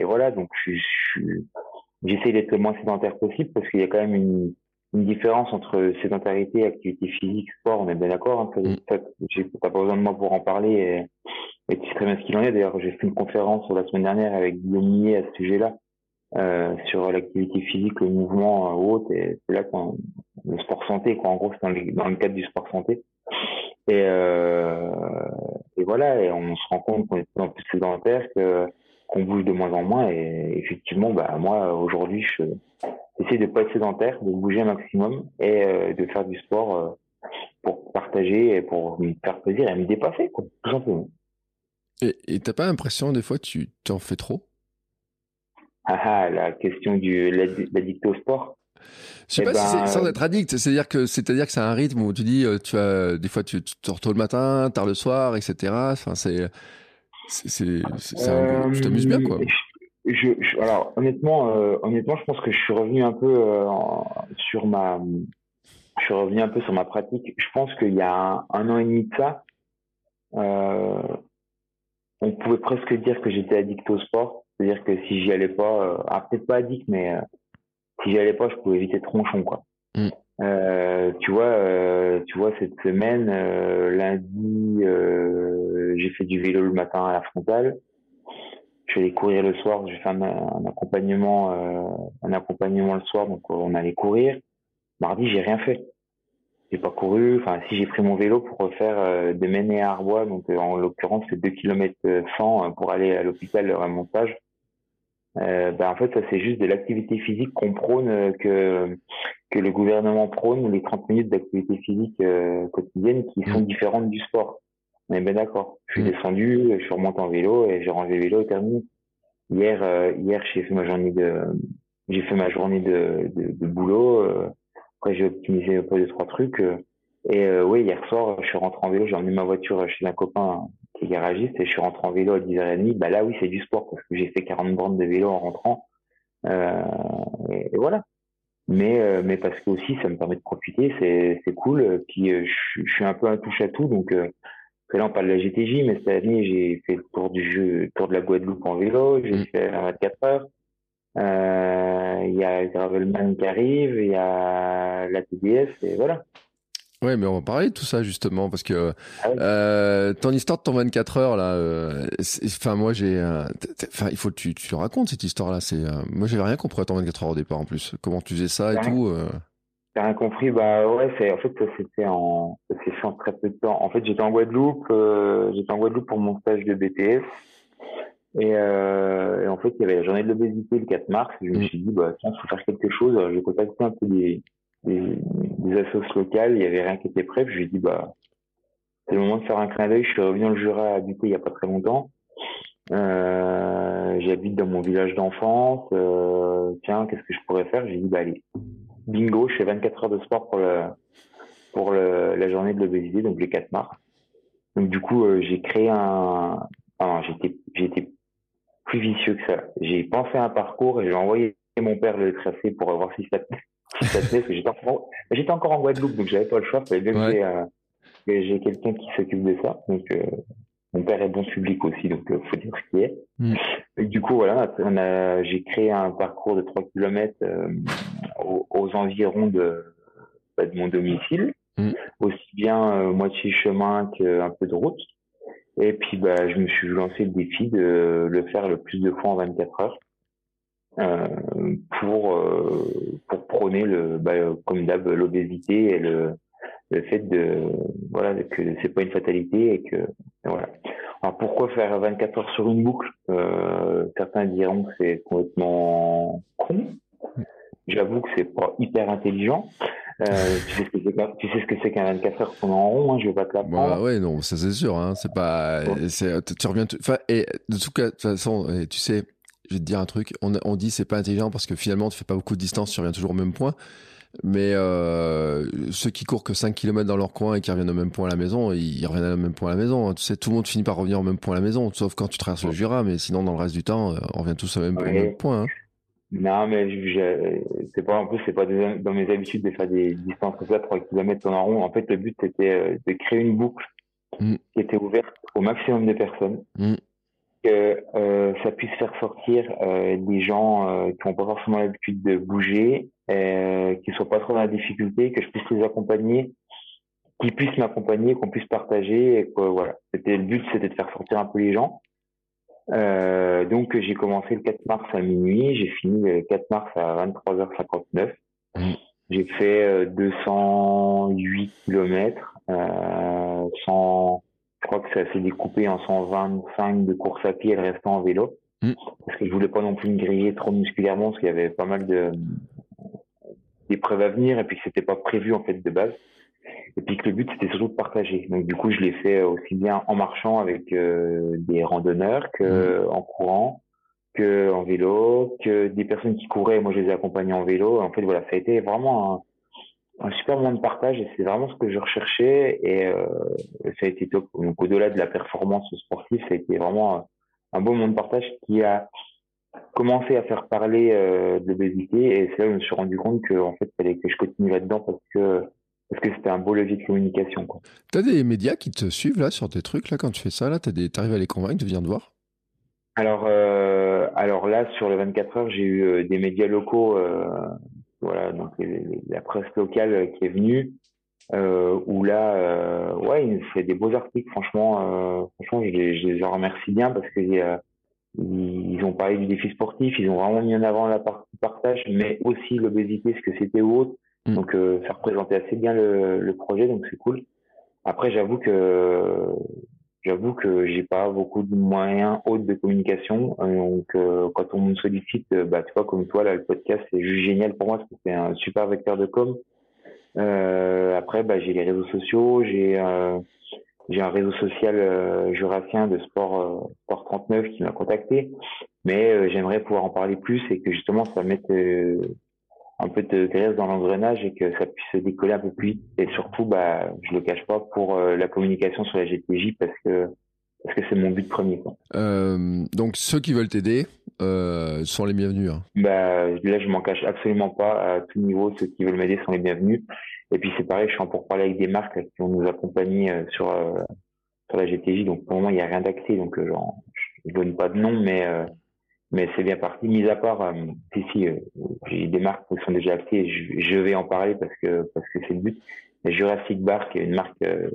et voilà, donc je, j'essaie d'être le moins sédentaire possible parce qu'il y a quand même une, une différence entre sédentarité, activité physique, sport, on est bien d'accord. Hein, mm. Tu n'as pas besoin de moi pour en parler et, et tu sais très bien ce qu'il en est. D'ailleurs, j'ai fait une conférence la semaine dernière avec Guillaume Millet à ce sujet-là, euh, sur l'activité physique, le mouvement euh, autre. Et c'est là qu'on le sport santé, quoi. En gros, c'est dans, dans, le cadre du sport santé. Et, euh, et voilà, et on se rend compte qu'on est de plus en plus sédentaire, que qu'on bouge de moins en moins. Et effectivement, bah, moi, aujourd'hui, je j'essaie de pas être sédentaire, de bouger un maximum et euh, de faire du sport euh, pour partager et pour me faire plaisir et me dépasser, quoi, tout simplement. Et t'as pas l'impression, des fois, tu t'en fais trop? Ah, ah, la question du l'addict au sport. Je sais eh pas si c'est ben, sans être addict, c'est-à-dire que c'est-à-dire que c'est un rythme où tu dis euh, tu as des fois tu te retournes le matin, tard le soir, etc. Enfin c'est c'est, euh, tu t'amuses bien, quoi. Je, alors, honnêtement, euh, honnêtement, je pense que je suis revenu un peu euh, sur ma, je suis revenu un peu sur ma pratique. Je pense qu'il y a un, an et demi de ça, on pouvait presque dire que j'étais addict au sport. C'est-à-dire que si j'y allais pas, ah, peut-être pas addict, mais si j'y allais pas, je pouvais éviter tronchon, quoi. Mm. Euh, tu vois, euh, tu vois cette semaine, euh, lundi, j'ai fait du vélo le matin à la frontale. Je suis allé courir le soir. J'ai fait un, accompagnement, un accompagnement le soir, donc on allait courir. Mardi, j'ai rien fait. J'ai pas couru. Enfin, si j'ai pris mon vélo pour refaire de Maine à Arbois, donc en l'occurrence c'est 2 km 100 pour aller à l'hôpital le remontage. Euh, ben en fait, ça c'est juste de l'activité physique qu'on prône que que le gouvernement prône les 30 minutes d'activité physique euh, quotidienne qui sont mmh. différentes du sport. On est bien d'accord. Je suis mmh. descendu, je suis remonté en vélo et j'ai rangé le vélo et terminé. Hier, euh, hier j'ai fait ma journée de, j'ai fait ma journée de, de, de boulot. Euh, après, j'ai optimisé un peu deux trois trucs. et oui, hier soir, je suis rentré en vélo. J'ai emmené ma voiture chez un copain qui est garagiste et je suis rentré en vélo à 10h30. Bah là, oui, c'est du sport parce que j'ai fait 40 bornes de vélo en rentrant. et voilà mais euh, mais parce que aussi ça me permet de profiter c'est c'est cool. Puis euh, je, suis un peu un touche à tout donc euh, là on parle de la GTJ mais cette année j'ai fait le tour du jeu tour de la Guadeloupe en vélo j'ai mm. fait un 24 heures. Il y a Gravelman qui arrive il y a la TDS et voilà Ouais, mais on va parler de tout ça justement parce que ah euh, ton histoire de ton 24 heures là, euh, enfin moi j'ai, euh, enfin il faut que tu, tu racontes cette histoire là. C'est, euh, moi j'avais rien compris à ton 24 heures au départ en plus. Comment tu faisais ça et tout. T'as rien compris Bah ouais, c'est en fait c'était en, c'est en très peu de temps. En fait j'étais en Guadeloupe, j'étais en Guadeloupe pour mon stage de BTS. Et, et, en fait, il y avait la journée de l'obésité le 4 mars. Et je me mm. suis dit, bah, tiens, faut faire quelque chose. J'ai contacté un peu des, des, des locales, il y avait rien qui était prêt. Je lui ai dit, bah, c'est le moment de faire un clin d'œil. Je suis revenu dans le Jura habiter il y a pas très longtemps. Euh, J'habite dans mon village d'enfance. Euh, tiens, qu'est-ce que je pourrais faire? J'ai dit, bah allez, bingo, je fais 24 heures de sport pour, le, pour le, la journée de l'obésité, donc le 4 mars. Donc du coup, euh, j'ai créé un... Enfin, j'étais j'étais plus vicieux que ça. J'ai pensé à un parcours et j'ai envoyé mon père le tracer pour voir si ça j'étais encore, j'étais encore en Guadeloupe, donc j'avais pas le choix. Fallait euh, que j'ai quelqu'un qui s'occupe de ça. Donc, euh, mon père est bon public aussi, donc il euh, faut dire ce qui est. Mm. du coup, voilà, on a, j'ai créé un parcours de 3 km aux, aux, environs de, bah, de mon domicile, mm. aussi bien moitié chemin qu'un peu de route. Et puis, bah, je me suis lancé le défi de le faire le plus de fois en 24 heures. Euh, pour euh, pour prôner le bah, comme d'hab l'obésité et le le fait de voilà que c'est pas une fatalité et que voilà. Alors pourquoi faire 24 heures sur une boucle? Euh, Certains diront que c'est complètement con. J'avoue que c'est pas hyper intelligent. tu sais ce que c'est qu'un 24 heures tourner en rond, hein, je vais pas te l'apprendre. Bah ouais, non, ça c'est sûr. Hein, c'est pas, tu reviens. Enfin, et de toute façon, tu sais, je vais te dire un truc. On, on dit c'est pas intelligent parce que finalement tu fais pas beaucoup de distance, tu reviens toujours au même point. Mais euh, ceux qui courent que 5 km dans leur coin et qui reviennent au même point à la maison, ils reviennent au même point à la maison. Hein. Tu sais, tout le monde finit par revenir au même point à la maison, sauf quand tu traverses le Jura, mais sinon, dans le reste du temps, euh, on revient tous au même, point. Hein. Non, mais c'est pas en plus, c'est pas dans mes habitudes de faire des distances comme ça, 3 km en rond. En fait, le but c'était euh, de créer une boucle mm. qui était ouverte au maximum de personnes. Mm que euh, ça puisse faire sortir euh, des gens euh, qui n'ont pas forcément l'habitude de bouger, euh, qui ne soient pas trop dans la difficulté, que je puisse les accompagner, qu'ils puissent m'accompagner, qu'on puisse partager. Et que, voilà, c'était le but, c'était de faire sortir un peu les gens. Euh, donc j'ai commencé le 4 mars à minuit, j'ai fini le 4 mars à 23h59. Mmh. J'ai fait 208 km, sans je crois que ça s'est découpé en 125 de course à pied et le restant en vélo. Mm. Parce que je voulais pas non plus me griller trop musculairement parce qu'il y avait pas mal de d'épreuves à venir et puis que c'était pas prévu en fait de base. Et puis que le but c'était surtout de partager. Donc du coup je l'ai fait aussi bien en marchant avec euh, des randonneurs que mm. en courant, que en vélo, que des personnes qui couraient. Moi je les ai accompagnés en vélo. En fait voilà ça a été vraiment un, super moment de partage et c'est vraiment ce que je recherchais et euh, ça a été top. Donc au-delà de la performance sportive, ça a été vraiment un beau moment de partage qui a commencé à faire parler euh, de l'obésité et c'est là où je me suis rendu compte que en fait il fallait que je continue là-dedans parce que parce que c'était un beau levier de communication. Tu as des médias qui te suivent là sur tes trucs là quand tu fais ça là, tu arrives à les convaincre de venir te voir? Alors, euh, alors là, sur les 24 heures, j'ai eu euh, des médias locaux euh, voilà, donc la presse locale qui est venue, euh, où là, euh, ouais, il fait des beaux articles. Franchement, euh, franchement, je les, je les remercie bien parce que euh, ils ont parlé du défi sportif, ils ont vraiment mis en avant la partie partage, mais aussi l'obésité, ce que c'était ou autre. Mm. Donc, euh, ça représentait assez bien le, le projet, donc c'est cool. Après, j'avoue que j'avoue que j'ai pas beaucoup de moyens autres de communication. Euh, donc, euh, quand on me sollicite, euh, bah, tu vois, comme toi, là, le podcast, c'est juste génial pour moi parce que c'est un super vecteur de com. Euh, après, bah, j'ai les réseaux sociaux, j'ai j'ai un réseau social jurassien de sport sport 39 qui m'a contacté, mais j'aimerais pouvoir en parler plus et que justement ça mette un peu de graisse dans l'engrenage et que ça puisse décoller un peu plus vite. Et surtout, bah, je le cache pas pour euh, la communication sur la GTJ parce que parce que c'est mon but premier. Quoi. Euh, donc ceux qui veulent t'aider euh, sont les bienvenus. Hein. Bah, là, je m'en cache absolument pas. À tout niveau, ceux qui veulent m'aider sont les bienvenus. Et puis c'est pareil, je suis en pour parler avec des marques qui vont nous accompagner sur sur la GTJ. Donc pour le moment, il n'y a rien d'acté. Donc genre, je donne pas de nom, mais mais c'est bien parti. Mis à part, euh, si, si, euh, j'ai des marques qui sont déjà actées, je, je, vais en parler parce que parce que c'est le but. Mais Jurassic Bar, qui est une marque euh,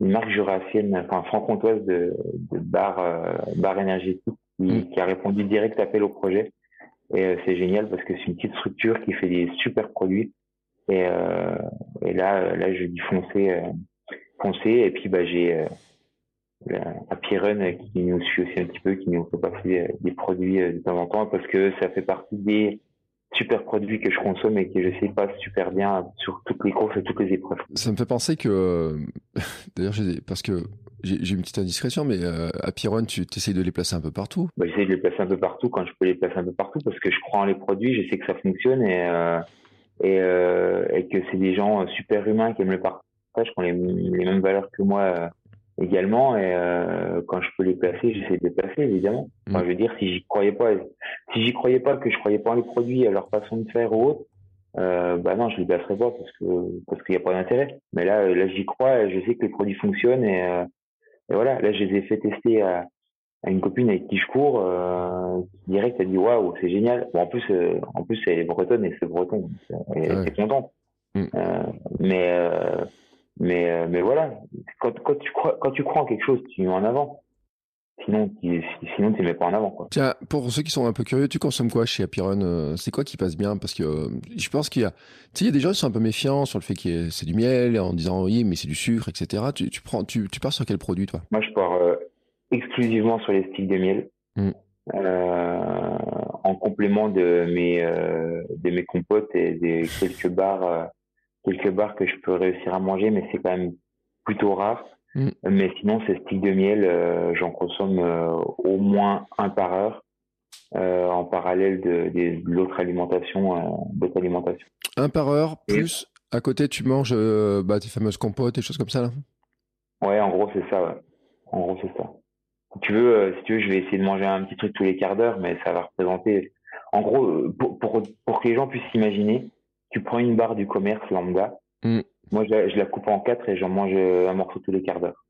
une marque jurassienne, enfin franc-comtoise de, de bar euh, bar énergétique, qui, mm. qui, a répondu direct appel au projet. Et c'est génial parce que c'est une petite structure qui fait des super produits. Et, et là, là, je dis foncer, foncer. Et puis, bah, j'ai Happy Run qui nous suit aussi un petit peu, qui nous fait passer des produits euh, de temps en temps parce que ça fait partie des super produits que je consomme et que je sais pas super bien sur toutes les courses et toutes les épreuves. Ça me fait penser que, euh, [laughs] d'ailleurs, parce que j'ai une petite indiscrétion, mais euh, Happy Run, tu essayes de les placer un peu partout bah, J'essaie de les placer un peu partout quand je peux les placer un peu partout parce que je crois en les produits, je sais que ça fonctionne et, euh, et, euh, et, que c'est des gens super humains qui aiment le partage, qui ont les, les mêmes valeurs que moi également et euh, quand je peux les placer j'essaie de les placer évidemment. Enfin, mm. je veux dire si j'y croyais pas si j'y croyais pas que je croyais pas en les produits à leur façon de faire ou autre euh, bah non je les placerais pas parce que parce qu'il n'y a pas d'intérêt. Mais là là j'y crois je sais que les produits fonctionnent et, euh, et voilà. Là je les ai fait tester à, à une copine avec qui je cours euh, qui direct a dit waouh c'est génial. Bon en plus en plus elle est bretonne et c'est breton et elle était contente. Mm. mais mais, euh, mais voilà, quand, quand, tu crois, quand tu crois en quelque chose, tu mets en avant. Sinon, tu, sinon, tu mets pas en avant. Quoi. Tiens, pour ceux qui sont un peu curieux, tu consommes quoi chez Apiron euh, C'est quoi qui passe bien? Parce que euh, je pense qu'il y a, tu sais, il y a des gens qui sont un peu méfiants sur le fait que c'est du miel, en disant oui, mais c'est du sucre, etc. Tu, tu, prends, tu, tu pars sur quel produit, toi? Moi, je pars exclusivement sur les sticks de miel. Mmh. en complément de mes, de mes compotes et des quelques barres quelques bars que je peux réussir à manger, mais c'est quand même plutôt rare. Mm. Mais sinon, ces sticks de miel, euh, j'en consomme euh, au moins un par heure. Euh, en parallèle de, de, l'autre alimentation, d'autres alimentation. Un par heure, plus à côté tu manges bah, tes fameuses compotes et choses comme ça là? Ouais, en gros c'est ça. Ouais. En gros c'est ça. Si tu veux, si tu veux, je vais essayer de manger un petit truc tous les quarts d'heure, mais ça va représenter. En gros, pour, pour, pour que les gens puissent s'imaginer, tu prends une barre du commerce lambda, mm. Moi, je, la coupe en quatre et j'en mange un morceau tous les quarts d'heure.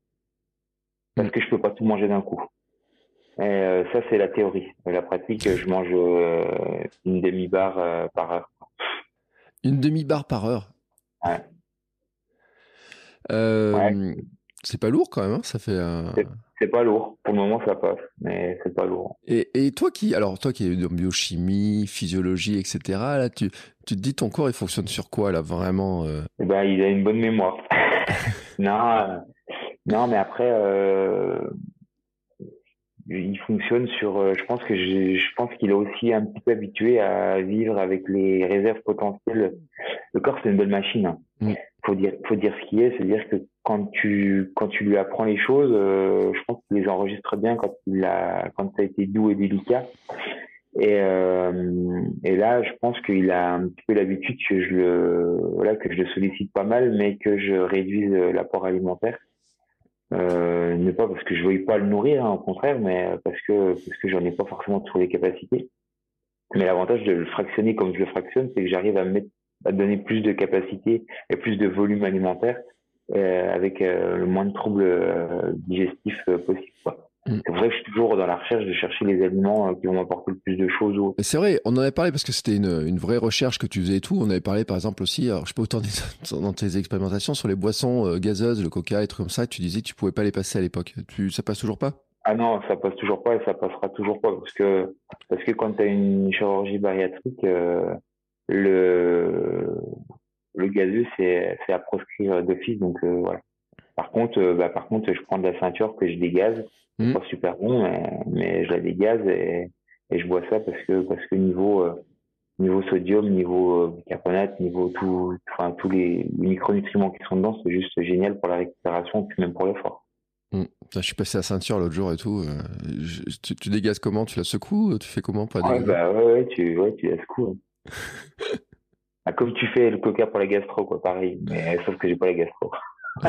Parce mm. que je peux pas tout manger d'un coup. Et euh, ça, c'est la théorie. La pratique, je mange euh, une demi-barre euh, par heure. Une demi-barre par heure Ouais. C'est pas lourd quand même, hein ça fait. C'est pas lourd. Pour le moment, ça passe, mais c'est pas lourd. Et, et, toi qui, alors toi qui es dans biochimie, physiologie, etc. Là, tu, tu te dis ton corps, il fonctionne sur quoi là vraiment euh? eh ben, il a une bonne mémoire. [laughs] non, euh, non, mais après, euh, il fonctionne sur. je pense que je, pense qu'il est aussi un petit peu habitué à vivre avec les réserves potentielles. Le corps, c'est une belle machine. Hein. Mm. Faut dire, faut dire ce qui est, c'est-à-dire que quand tu quand tu lui apprends les choses, euh, je pense qu'il les enregistre bien quand il a quand ça a été doux et délicat. Et, euh, et là, je pense qu'il a un petit peu l'habitude que je le voilà que je le sollicite pas mal, mais que je réduise l'apport alimentaire. Euh, ne pas parce que je veuille pas le nourrir, hein, au contraire, mais parce que parce que j'en ai pas forcément toutes les capacités. Mais l'avantage de le fractionner comme je le fractionne, c'est que j'arrive à donner plus de capacité et plus de volume alimentaire euh, avec euh, le moins de troubles euh, digestifs possible. Mm. C'est vrai que je suis toujours dans la recherche de chercher les aliments qui vont m'apporter le plus de choses. C'est vrai, on en avait parlé parce que c'était une, une, vraie recherche que tu faisais et tout. On avait parlé par exemple aussi, alors je peux autant dans tes expérimentations sur les boissons gazeuses, le coca et trucs comme ça. Tu disais que tu pouvais pas les passer à l'époque. Tu, ça passe toujours pas? Ah non, ça passe toujours pas et ça passera toujours pas parce que parce que quand tu as une chirurgie bariatrique, le le gazeux, c'est à proscrire d'office. Donc euh, voilà. Par contre, euh, bah, par contre, je prends de la ceinture que je dégaze. Mmh. pas super bon, mais, je la dégaze et, et, je bois ça parce que parce que niveau euh, niveau sodium, niveau bicarbonate, niveau tout, enfin tous les micronutriments qui sont dedans, c'est juste génial pour la récupération et même pour l'effort. Mmh. Je suis passé à ceinture l'autre jour et tout. tu, tu, dégazes comment? Tu la secoues? Tu fais comment pour ouais, bah ouais, ouais, tu, ouais, tu la secoues. [laughs] Ah, comme tu fais le coca pour la gastro, quoi, pareil. Mais sauf que j'ai pas la gastro. [laughs]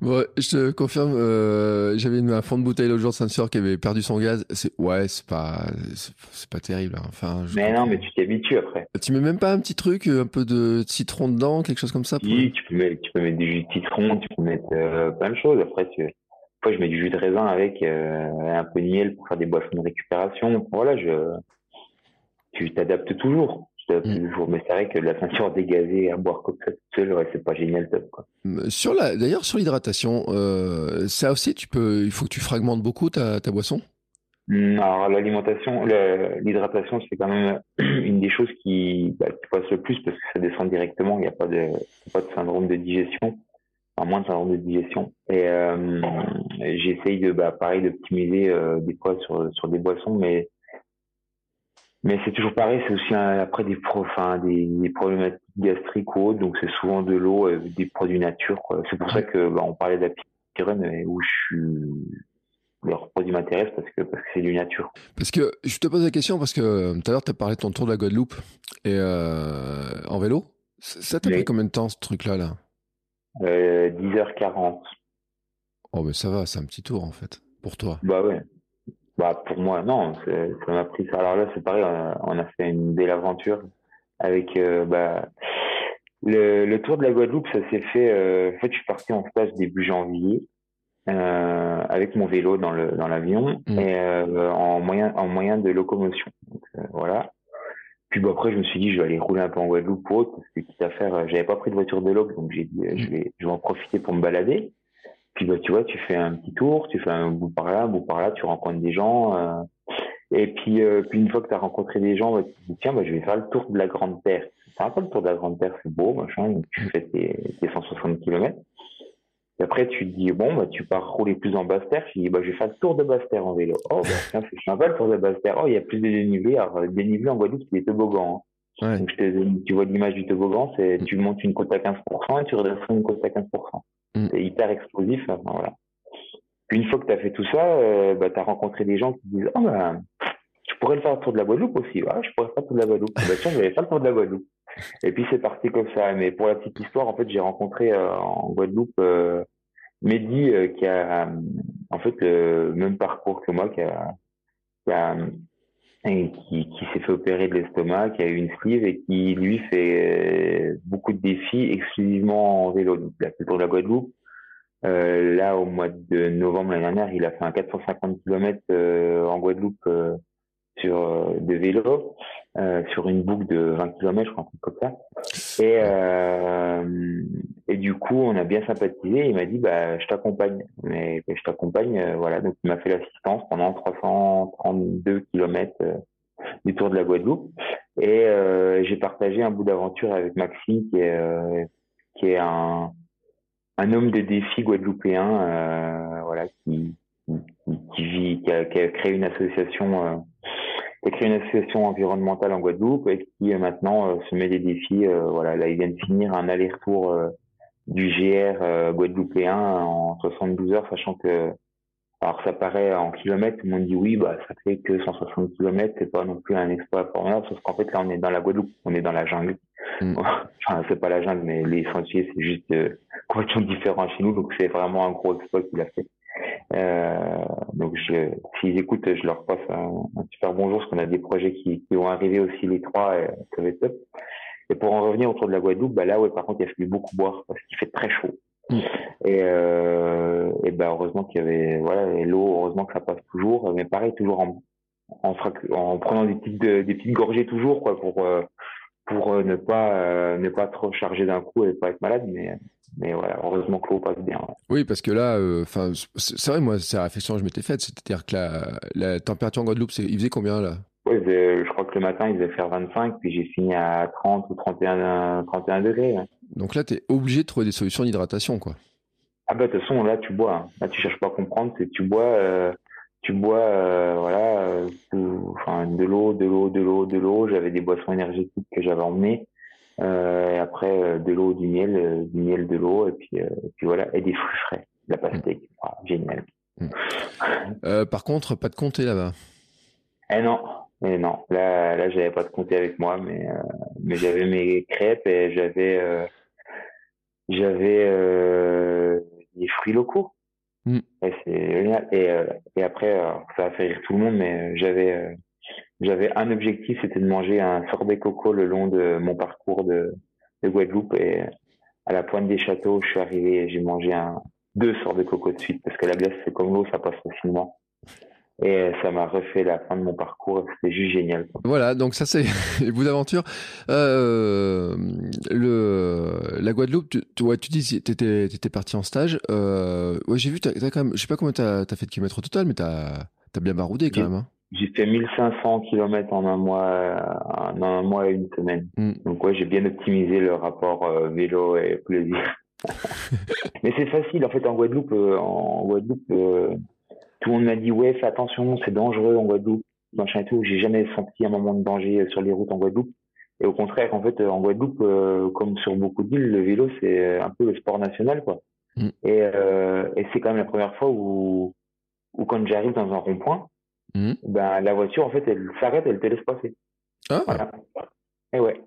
bon, je te confirme, euh, j'avais un fond de bouteille l'autre jour de Sainte-Sœur qui avait perdu son gaz. C'est, ouais, c'est pas, c'est, pas terrible. Hein. Enfin, mais non, mais tu t'habitues après. Tu mets même pas un petit truc, un peu de citron dedans, quelque chose comme ça Oui, tu peux mettre, tu peux mettre du jus de citron, tu peux mettre euh, plein de choses. Après, tu, après, je mets du jus de raisin avec euh, un peu de miel pour faire des boissons de récupération. Voilà, je, tu t'adaptes toujours. Mm. Mais c'est vrai que la ceinture dégazée à boire comme ça seul, ouais, c'est pas génial top. Quoi. Sur la, d'ailleurs, sur l'hydratation, euh, ça aussi, tu peux, il faut que tu fragmentes beaucoup ta, ta boisson? Mm, alors l'alimentation, l'hydratation, c'est quand même [clears throat] une des choses qui, bah, qui passe le plus parce que ça descend directement. Il n'y a pas de, pas de syndrome de digestion, enfin moins de syndrome de digestion. Et euh, j'essaye de, bah, pareil, d'optimiser euh, des fois sur, sur des boissons, mais mais c'est toujours pareil, c'est aussi après des, enfin, des, des, problématiques gastriques ou autres, donc c'est souvent de l'eau, euh, des produits nature. C'est pour ça que bah, on parlait d'apirène où je suis leur produit m'intéresse parce que parce que c'est du nature. Parce que je te pose la question parce que euh, tout à l'heure tu as parlé de ton tour de la Guadeloupe et euh, en vélo. Ça t'a pris combien de temps ce truc-là là, euh, 10h40. Oh mais ça va, c'est un petit tour en fait pour toi. Bah ouais. Bah, pour moi, non, ça m'a pris ça. Alors là, c'est pareil, on a, fait une belle aventure avec euh, bah, le, le, tour de la Guadeloupe. Ça s'est fait. Euh, en fait, je suis parti en stage début janvier euh, avec mon vélo dans le dans l'avion mmh. et euh, en moyen en moyen de locomotion. Donc, voilà. Puis bah, après, je me suis dit, je vais aller rouler un peu en Guadeloupe pour autre, parce que quitte à faire, j'avais pas pris de voiture de log, donc j'ai dit, je vais, je vais en profiter pour me balader. Puis bah, tu vois, tu fais un petit tour, tu fais un bout par là, un bout par là, tu rencontres des gens. Euh, et puis, euh, puis une fois que tu as rencontré des gens, bah, tu te dis, tiens, bah, je vais faire le tour de la Grande Terre. C'est un peu le tour de la Grande Terre, c'est beau, machin, donc tu fais tes, tes 160 km. Et après, tu te dis, bon, bah, tu pars rouler plus en basse terre. Tu dis, bah, je vais faire le tour de basse terre en vélo. Oh, bah, tiens, c'est sympa le tour de basse terre. Oh, il y a plus de dénivelé. Alors, le dénivelé en Guadeloupe, c'est des toboggans. Hein. Donc, tu vois l'image du toboggan, c'est tu montes une côte à 15% et tu redresses une côte à 15%. Mm. C'est hyper explosif. voilà. Puis une fois que tu as fait tout ça, euh, bah, tu as rencontré des gens qui disent Oh, bah, tu pourrais le faire autour de la Guadeloupe aussi. Ouais, je pourrais faire le tour de la Guadeloupe. bah, tiens, je vais faire le tour de la Guadeloupe. Et puis c'est parti comme ça. Mais pour la petite histoire, en fait, j'ai rencontré euh, en Guadeloupe euh, Mehdi euh, qui a en fait le même parcours que moi, qui a, qui, a, qui, qui s'est fait opérer de l'estomac, qui a eu une sleeve et qui lui fait beaucoup de défis exclusivement en vélo. Donc, il a fait le tour de la Guadeloupe. Euh, là, au mois de novembre l'année dernière, il a fait un 450 km en Guadeloupe sur euh, de vélo euh, sur une boucle de 20 km, je crois, comme ça. Et, euh, et du coup, on a bien sympathisé. Il m'a dit, bah, je t'accompagne. Mais je t'accompagne, euh, voilà. Donc, il m'a fait l'assistance pendant 332 km du tour de la Guadeloupe. Et j'ai partagé un bout d'aventure avec Maxime, qui est, qui est un, un homme de défi guadeloupéen, voilà, qui, qui, vit, qui a, qui a, créé une association qui a créé une association environnementale en Guadeloupe et qui euh, maintenant euh, se met des défis. Euh, voilà, là, il vient de finir un aller-retour du GR guadeloupéen en 72 heures, sachant que alors ça paraît en kilomètres, tout le monde dit oui, bah ça fait que 160 kilomètres, c'est pas non plus un exploit formidable, sauf qu'en fait là on est dans la Guadeloupe, on est dans la jungle. Mm. [laughs] enfin c'est pas la jungle, mais les sentiers c'est juste euh, [laughs] complètement différent chez nous, donc c'est vraiment un gros exploit qu'il a fait. Euh, donc, s'ils écoutent, je leur passe un, super bonjour, parce qu'on a des projets qui, qui vont arriver aussi les trois, et ça va être top. Et pour en revenir autour de la Guadeloupe, bah là, ouais, par contre, il a fallu beaucoup boire parce qu'il fait très chaud. Mm. Et, euh, et bah, heureusement qu'il y avait, voilà, l'eau, heureusement que ça passe toujours. Mais pareil, toujours en, en, en prenant des petites, des petites gorgées toujours, quoi, pour, euh, pour euh, ne pas, ne pas trop charger d'un coup et pas être malade. Mais, mais voilà, heureusement que l'eau passe bien. Oui, parce que là, euh, enfin, c'est vrai, moi, c'est la réflexion que je m'étais faite, c'est-à-dire que la, la, température en Guadeloupe, il faisait combien là? Oui, je crois que le matin, il devait faire 25, puis j'ai fini à 30 ou 31, 31 degrés. Donc là, tu es obligé de trouver des solutions d'hydratation, quoi. Ah bah de toute façon, là, tu bois. Hein. Là, tu cherches pas à comprendre, c'est tu bois, euh, tu bois, euh, voilà, enfin, de l'eau, de l'eau, de l'eau, de l'eau. J'avais des boissons énergétiques que j'avais emmenées. Euh, et après, euh, de l'eau, du miel, euh, du miel, de l'eau, et puis, puis voilà, et des fruits frais, la pastèque, mm. ah, génial. Mm. par contre, pas de comté là-bas. Eh non, eh non. Là, là, j'avais pas de comté avec moi, mais mais j'avais mes crêpes et j'avais j'avais des fruits locaux. Mm. Et c'est génial. Et, et après, ça a fait rire tout le monde, mais j'avais j'avais un objectif, c'était de manger un sorbet coco le long de mon parcours de, de Guadeloupe. Et à la pointe des châteaux, je suis arrivé et j'ai mangé un, deux sorbets coco de suite parce que la glace, c'est comme l'eau, ça passe facilement. Et ça m'a refait la fin de mon parcours. C'était juste génial. Voilà, donc ça c'est [laughs] les bouts d'aventure. Euh, le la Guadeloupe, tu, tu, ouais, tu dis tu étais, étais, parti en stage. Euh, ouais, j'ai vu, t'as, as quand même, je sais pas combien t'as as fait de kilomètres au total, mais t'as as bien baroudé quand même. Hein. J'ai fait 1500 km en un mois, en un mois et une semaine. Mm. Donc ouais, j'ai bien optimisé le rapport euh, vélo et plaisir. [laughs] Mais c'est facile en fait en Guadeloupe. Euh, en Guadeloupe, euh, tout le monde m'a dit ouais, fais attention, c'est dangereux en Guadeloupe, machin et tout. J'ai jamais senti un moment de danger sur les routes en Guadeloupe. Et au contraire, en fait, en Guadeloupe, comme sur beaucoup d'îles, le vélo c'est un peu le sport national, quoi. Mm. Et, et c'est quand même la première fois où, où quand j'arrive dans un rond-point, Hmm. ben, la voiture, en fait, elle s'arrête, elle te laisse passer. Ah. Voilà. Et ouais.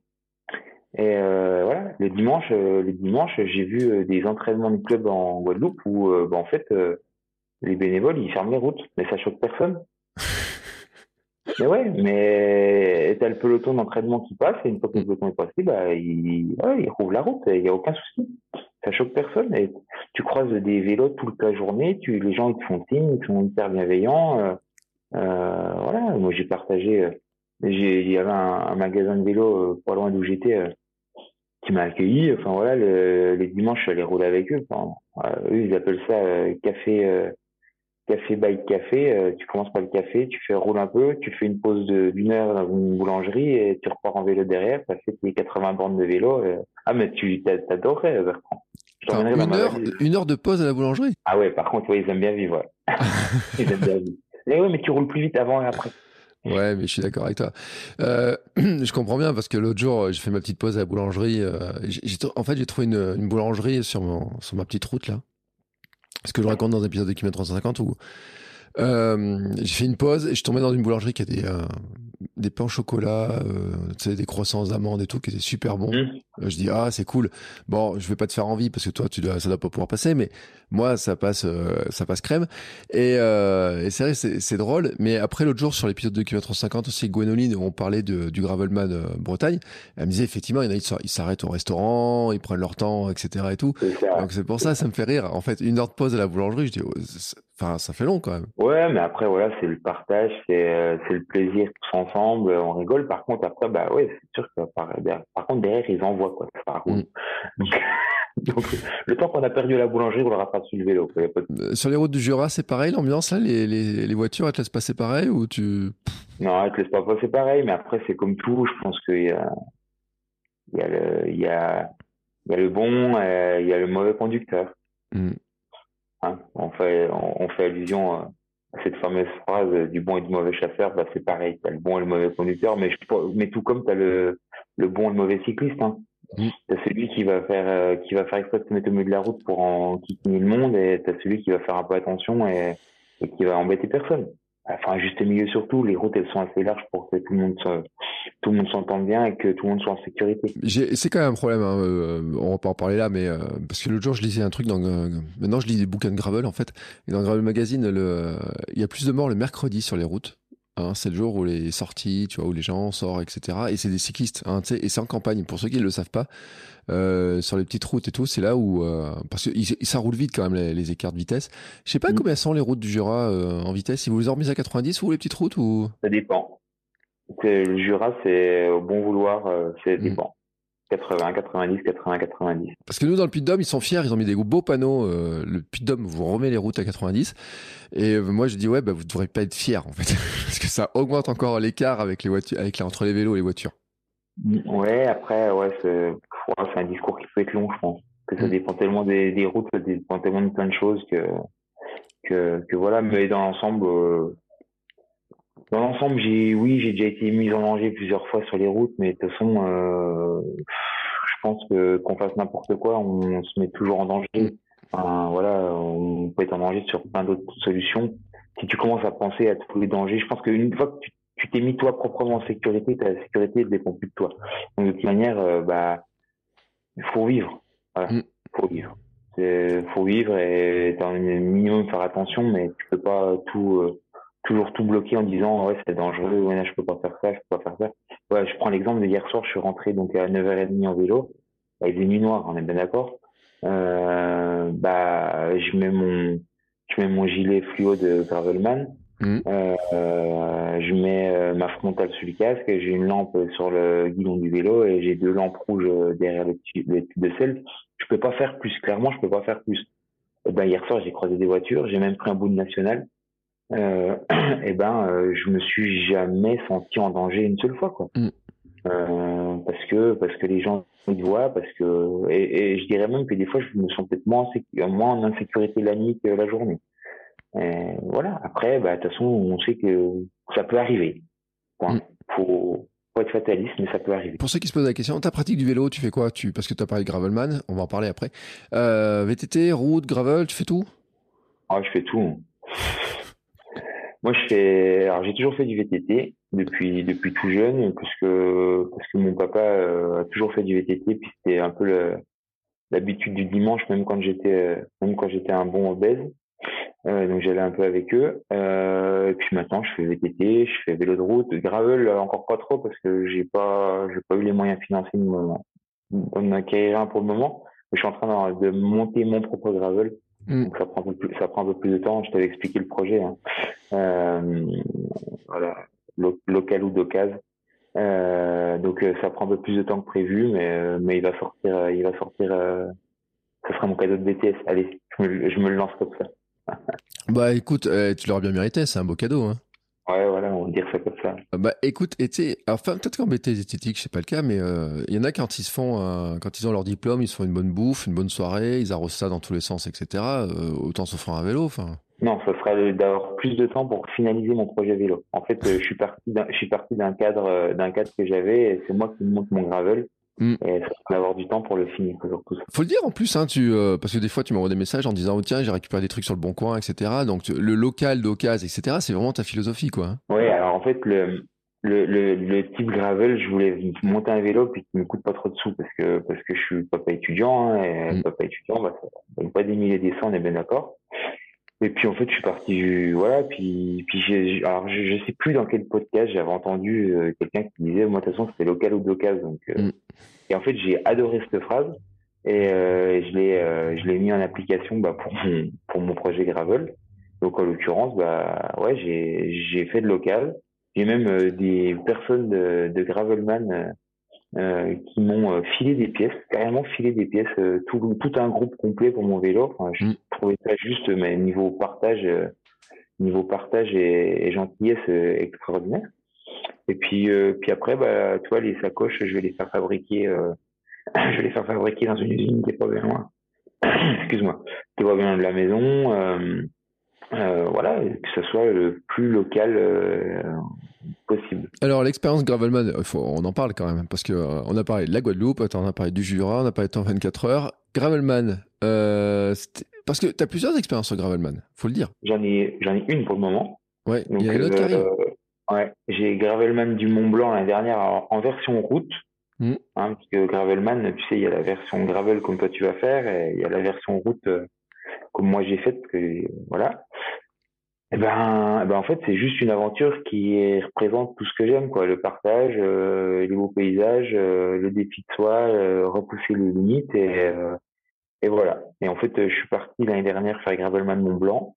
Et euh, voilà, le dimanche, euh, le dimanche, j'ai vu euh, des entraînements de club en Guadeloupe où, ben, en fait, les bénévoles, ils ferment les routes, mais ça choque personne. [laughs] mais ouais, mais t'as le peloton d'entraînement qui passe, et une fois que le peloton est passé, bah, il, ouais, il la route, il n'y a aucun souci. Ça choque personne. Et tu croises des vélos toute la journée, tu, les gens, ils te font signe, ils sont hyper bienveillants. Euh, voilà, moi j'ai partagé. Euh, il y avait un, magasin de vélo euh, pas loin d'où j'étais qui m'a accueilli. Enfin voilà, le, les dimanches, je allais rouler avec eux. Enfin, eux, ils appellent ça café, café by café. tu commences par le café, tu fais rouler un peu, tu fais une pause d'une heure dans une boulangerie et tu repars en vélo derrière. Ça fait tes 80 bandes de vélo. Ah mais tu t'adorerais, Bertrand. une, heure, une heure de pause à la boulangerie? Ah ouais, par contre, ouais, ils aiment bien vivre. [laughs] ils aiment bien vivre. Mais oui, mais tu roules plus vite avant et après. Ouais, mais je suis d'accord avec toi. Euh, [clears throat] je comprends bien parce que l'autre jour, j'ai fait ma petite pause à la boulangerie. Euh, en fait, j'ai trouvé une, une, boulangerie sur, mon, sur ma petite route là. Ce que je raconte dans un épisode de Kilomètre 350 où euh, j'ai fait une pause et je suis tombé dans une boulangerie qui a des, euh, des pains au chocolat, euh, des croissants d'amandes et tout, qui étaient super bons. Mmh. Euh, je dis ah c'est cool. Bon, je vais pas te faire envie parce que toi tu dois, ça doit pas pouvoir passer, mais moi ça passe, euh, ça passe crème. Et, euh, et c'est vrai, c'est drôle. Mais après l'autre jour sur l'épisode de Kilomètre 50 aussi, Gwénoline, on parlait de, du Gravelman Bretagne. Elle me disait effectivement, il y en a ils s'arrêtent au restaurant, ils prennent leur temps, etc. et tout. Donc c'est pour ça, ça me fait rire. En fait, une heure de pause à la boulangerie, je dis, oh, enfin ça fait long quand même. Ouais, mais après voilà, c'est le partage, c'est c'est le plaisir tous ensemble, on rigole. Par contre après, bah ouais, c'est sûr que par, par contre derrière ils envoient quoi. Mm. [laughs] Donc, le temps qu'on a perdu la boulangerie, on l'aura pas su le vélo. Euh, sur les routes du Jura, c'est pareil l'ambiance là les, les, les, voitures, elles te laissent passer pareil ou tu Non, elles te laissent pas passer pareil, mais après c'est comme tout. Je pense qu'il y a, il y a le, il y a, il y a le bon, et il y a le mauvais conducteur. Mm. Hein, on fait, on, fait allusion à cette fameuse phrase du bon et du mauvais chasseur. Bah c'est pareil, t'as le bon et le mauvais conducteur, mais je, mais tout comme t'as le le bon et le mauvais cycliste. Hein. Mmh. T'as celui qui va faire euh, qui va faire exprès de se mettre au milieu de la route pour en quitter le monde, et t'as celui qui va faire un peu attention et, et qui va embêter personne. Enfin, juste milieu surtout, les routes elles sont assez larges pour que tout le monde tout le monde s'entende bien et que tout le monde soit en sécurité. C'est quand même un problème. Hein, euh, on va pas en parler là, mais euh, parce que l'autre jour je lisais un truc dans maintenant je lis des bouquins de gravel en fait. Et dans Gravel Magazine, le, il y a plus de morts le mercredi sur les routes Hein, c'est le jour où les sorties, tu vois, où les gens sortent, etc. Et c'est des cyclistes, hein, et c'est en campagne. Pour ceux qui ne le savent pas, euh, sur les petites routes et tout, c'est là où euh, parce que ça roule vite quand même les, écarts de vitesse. Je sais pas mm. combien sont les routes du Jura euh, en vitesse. Si vous les remis à 90 ou les petites routes ou? Ça dépend. Le Jura, c'est au bon vouloir, c'est mm. dépend. 80, 90, 80, 90. Parce que nous, dans le Puy-de-Dôme, ils sont fiers, ils ont mis des beaux panneaux. Euh, le Puy-de-Dôme vous remet les routes à 90. Et euh, moi, je dis, ouais, bah, vous ne devrez pas être fiers, en fait. [laughs] Parce que ça augmente encore l'écart avec les voitures, avec, entre les vélos et les voitures. Ouais, après, ouais, c'est, un discours qui peut être long, je pense. Que ça mm. dépend tellement des, routes, ça dépend tellement de plein de choses que, que, que voilà. Mais dans l'ensemble, euh, dans l'ensemble, j'ai, oui, j'ai déjà été mis en danger plusieurs fois sur les routes, mais de toute façon, euh, je pense que qu'on fasse n'importe quoi, on, se met toujours en danger. Enfin, voilà, on peut être en danger sur plein d'autres solutions. Si tu commences à penser à tous les dangers, je pense qu'une fois que tu, t'es mis toi proprement en sécurité, ta sécurité dépend plus de toi. Donc de toute manière, euh, bah, il faut vivre. Voilà, mm. faut vivre. C'est, faut vivre et t'as un minimum faire attention, mais tu peux pas tout. Euh, toujours tout bloqué en disant ouais c'est dangereux, ouais je peux pas faire ça, je peux pas faire ça. Ouais, je prends l'exemple de hier soir, je suis rentré donc à 9h30 en vélo, bah, il faisait nuit noire, on est bien d'accord. Euh, bah je mets mon je mets mon gilet fluo de Gravelman, mmh. euh, je mets euh, ma frontale sur le casque, j'ai une lampe sur le guidon du vélo et j'ai deux lampes rouges derrière les tubes de sel. Je peux pas faire plus, clairement je peux pas faire plus. Et ben hier soir j'ai croisé des voitures, j'ai même pris un bout de national euh, [clears throat] eh ben, euh, je me suis jamais senti en danger une seule fois, quoi. Mm. Euh, parce que parce que les gens me voient, parce que et, je dirais même que des fois je me sens peut-être moins en, moins en insécurité la nuit que la journée. Et voilà. Après, bah, de toute façon, on sait que ça peut arriver. Point. Mm. Faut, faut être fataliste, mais ça peut arriver. Pour ceux qui se posent la question, ta pratique du vélo, tu fais quoi? Tu, Parce que tu as parlé de Gravelman, on va en parler après. Euh, VTT, route, gravel, tu fais tout? Ah, je fais tout. Moi, je fais, alors j'ai toujours fait du VTT depuis depuis tout jeune, parce que parce que mon papa euh, a toujours fait du VTT, puis c'était un peu l'habitude du dimanche, même quand j'étais même quand j'étais un bon obèse. Euh, donc j'allais un peu avec eux. Euh, et puis maintenant, je fais VTT, je fais vélo de route, gravel encore pas trop parce que j'ai pas j'ai pas eu les moyens financiers de m'acquérir un pour le moment. Mais je suis en train de monter mon propre gravel Mm. Donc ça prend, un peu plus, ça prend un peu plus de temps. Je t'avais expliqué le projet. Hein. Euh, voilà, local ou d'occasion. Euh, donc euh, ça prend un peu plus de temps que prévu, mais euh, mais il va sortir, il va sortir. ça sera mon cadeau de BTS. Allez, je me, je me le lance comme ça. bah écoute, tu l'auras bien mérité. C'est un beau cadeau. Hein. Ouais, voilà, on va dire ça comme ça. Ah bah écoute, et tu enfin peut-être qu'en BTS esthétique, c'est pas le cas, mais il euh, y en a quand ils se font, euh, quand ils ont leur diplôme, ils se font une bonne bouffe, une bonne soirée, ils arrosent ça dans tous les sens, etc. Euh, autant s'offrir un vélo, enfin. Non, ça sera d'avoir plus de temps pour finaliser mon projet vélo. En fait, je suis parti d'un, je suis parti d'un cadre, d'un cadre que j'avais. C'est moi qui monte mon gravel. Mm. Et ça va avoir du temps pour le finir. Surtout. Faut le dire en plus, hein, tu, parce que des fois tu m'envoies des messages en disant oh, tiens j'ai récupéré des trucs sur le bon coin, etc. Donc le local d'occasion, etc. C'est vraiment ta philosophie, quoi. Hein. Oui, alors en fait le, le, le, le, type gravel, je voulais monter un vélo puis qui me coûte pas trop de sous parce que parce que je suis papa étudiant hein, et mm. papa étudiant, bah, ça pas des milliers des cents, on est bien d'accord. Et puis en fait, je suis parti, voilà, puis puis j'ai, alors je, je, sais plus dans quel podcast j'avais entendu euh, quelqu'un qui disait, moi de toute façon c'était local ou d'occasion, donc euh, mm. et en fait j'ai adoré cette phrase et euh, je l'ai je l'ai mis en application bah, pour mon, pour mon projet gravel. Donc en l'occurrence, bah ouais, j'ai j'ai fait de local j'ai même des personnes de, de Gravelman euh, euh, qui m'ont filé des pièces, carrément filé des pièces, tout, tout un groupe complet pour mon vélo. Enfin, je mm. trouvais ça juste, mais niveau partage, niveau partage et, gentillesse extraordinaire. Et puis, puis après, bah, toi, les sacoches, je vais les faire fabriquer, [coughs] je vais les faire fabriquer dans une usine qui est pas bien loin. [coughs] Excuse-moi, qui est pas bien loin de la maison. Euh, voilà, que ce soit le plus local euh, possible. Alors l'expérience Gravelman, on en parle quand même, parce que euh, on a parlé de la Guadeloupe, on a parlé du Jura, on a parlé de temps 24 heures. Gravelman, parce que tu as plusieurs expériences sur Gravelman, faut le dire. J'en ai, j'en ai une pour le moment. Ouais, il y a une autre qui arrive. ouais, j'ai Gravelman du Mont Blanc la dernière en, version route. Hmm. Hein, parce que Gravelman, tu sais, il y a la version gravel comme toi tu vas faire, et il y a la version route comme moi j'ai fait, que voilà. Eh ben, eh ben, en fait, c'est juste une aventure qui représente tout ce que j'aime, quoi. Le partage, euh, les beaux paysages, euh, le défi de soi, euh, repousser les limites et, et voilà. Et en fait, je suis parti l'année dernière faire Gravelman Mont Blanc.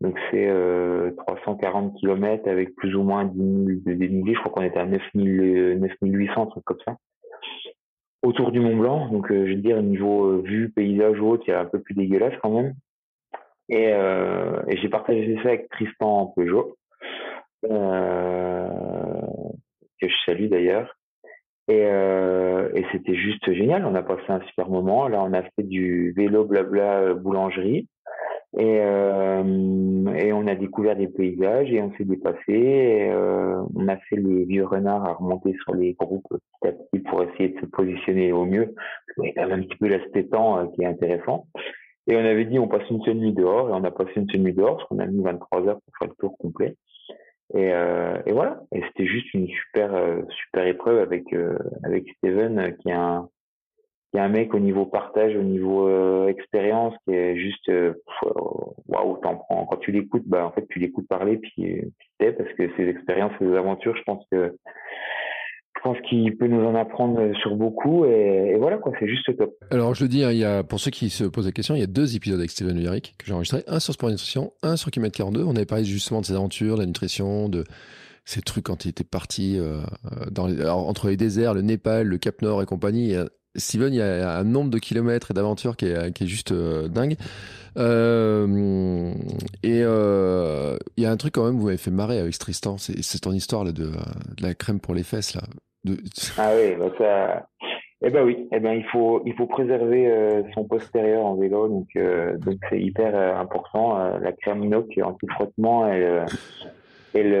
Donc c'est 340 km avec plus ou moins 10 000 de. Je crois qu'on était à 9000, 9800, truc comme ça autour du Mont Blanc. Donc, euh, je veux dire, niveau euh, vue, paysage ou autre, il y a un peu plus dégueulasse quand même. Et, euh, et j'ai partagé ça avec Tristan Peugeot, euh, que je salue d'ailleurs. Et, euh, et c'était juste génial. On a passé un super moment. Là, on a fait du vélo blabla boulangerie. Et, euh, et on a découvert des paysages et on s'est dépassé. Euh, on a fait les vieux renards à remonter sur les groupes petit à petit pour essayer de se positionner au mieux. Il y a quand même un petit peu l'aspect temps euh, qui est intéressant. Et on avait dit on passe une seule nuit dehors et on a passé une seule nuit dehors parce qu'on a mis 23 heures pour faire le tour complet. Et, euh, et voilà. Et c'était juste une super euh, super épreuve avec avec Steven qui est un y a un mec au niveau partage, au niveau euh, expérience qui est juste euh, waouh, t'en prends. Quand tu l'écoutes, bah en fait tu l'écoutes parler puis, puis t'es parce que ces expériences, ces aventures, je pense que pense qu'il peut nous en apprendre sur beaucoup et, et voilà quoi, c'est juste top. Alors je le dis, hein, il y a pour ceux qui se posent la question, il y a deux épisodes avec Steven Véric que j'ai enregistré, un sur Sport Nutrition, un sur Kilomètre 42. On avait parlé justement de ses aventures, de la nutrition, de ces trucs quand il était parti euh, entre les déserts, le Népal, le Cap Nord et compagnie. Steven, il y a un nombre de kilomètres et d'aventures qui est, juste euh, dingue. Euh, et euh, il y a un truc quand même, vous m'avez fait marrer avec Tristan, c'est ton histoire de, de, la crème pour les fesses. Là. De... Ah oui, bah ça... Eh ben oui, eh ben il faut il faut préserver euh, son postérieur en vélo, donc euh, donc c'est hyper euh, important. la crème inox anti-frottement, elle, elle,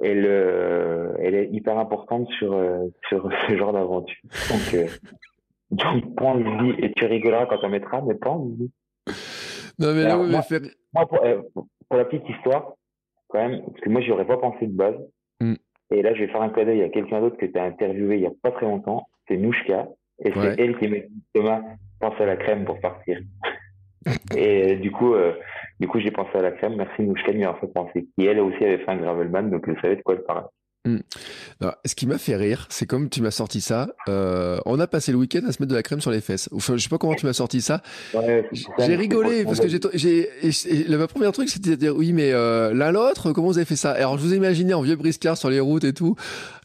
elle, elle est hyper importante sur, sur [laughs] ce genre d'aventure. Donc, euh, donc, prends le et tu rigoleras quand on mettra, mais prends le Non, mais moi, faire... moi pour, pour, la petite histoire, quand même, parce que moi, j'y aurais pas pensé de base. Mm. Et là, je vais faire un cadeau. Il y a quelqu'un d'autre que tu as interviewé il y a pas très longtemps. C'est Nouchka. Et c'est elle qui m'a dit, Thomas, pense à la crème pour partir. [laughs] et du coup, euh, du coup, j'ai pensé à la crème. Merci Nouchka de m'y fait penser. Qui elle aussi avait fait un gravelman, donc je savais de quoi elle parlait. Hmm. ce qui m'a fait rire, c'est comme tu m'as sorti ça. Euh, on a passé le week-end à se mettre de la crème sur les fesses. Enfin, je sais pas comment tu m'as sorti ça. Ouais, j'ai rigolé parce que j'ai, ma première truc, c'était de dire oui, mais euh, l'un l'autre, comment vous avez fait ça? Alors, je vous ai imaginé en vieux briscard sur les routes et tout.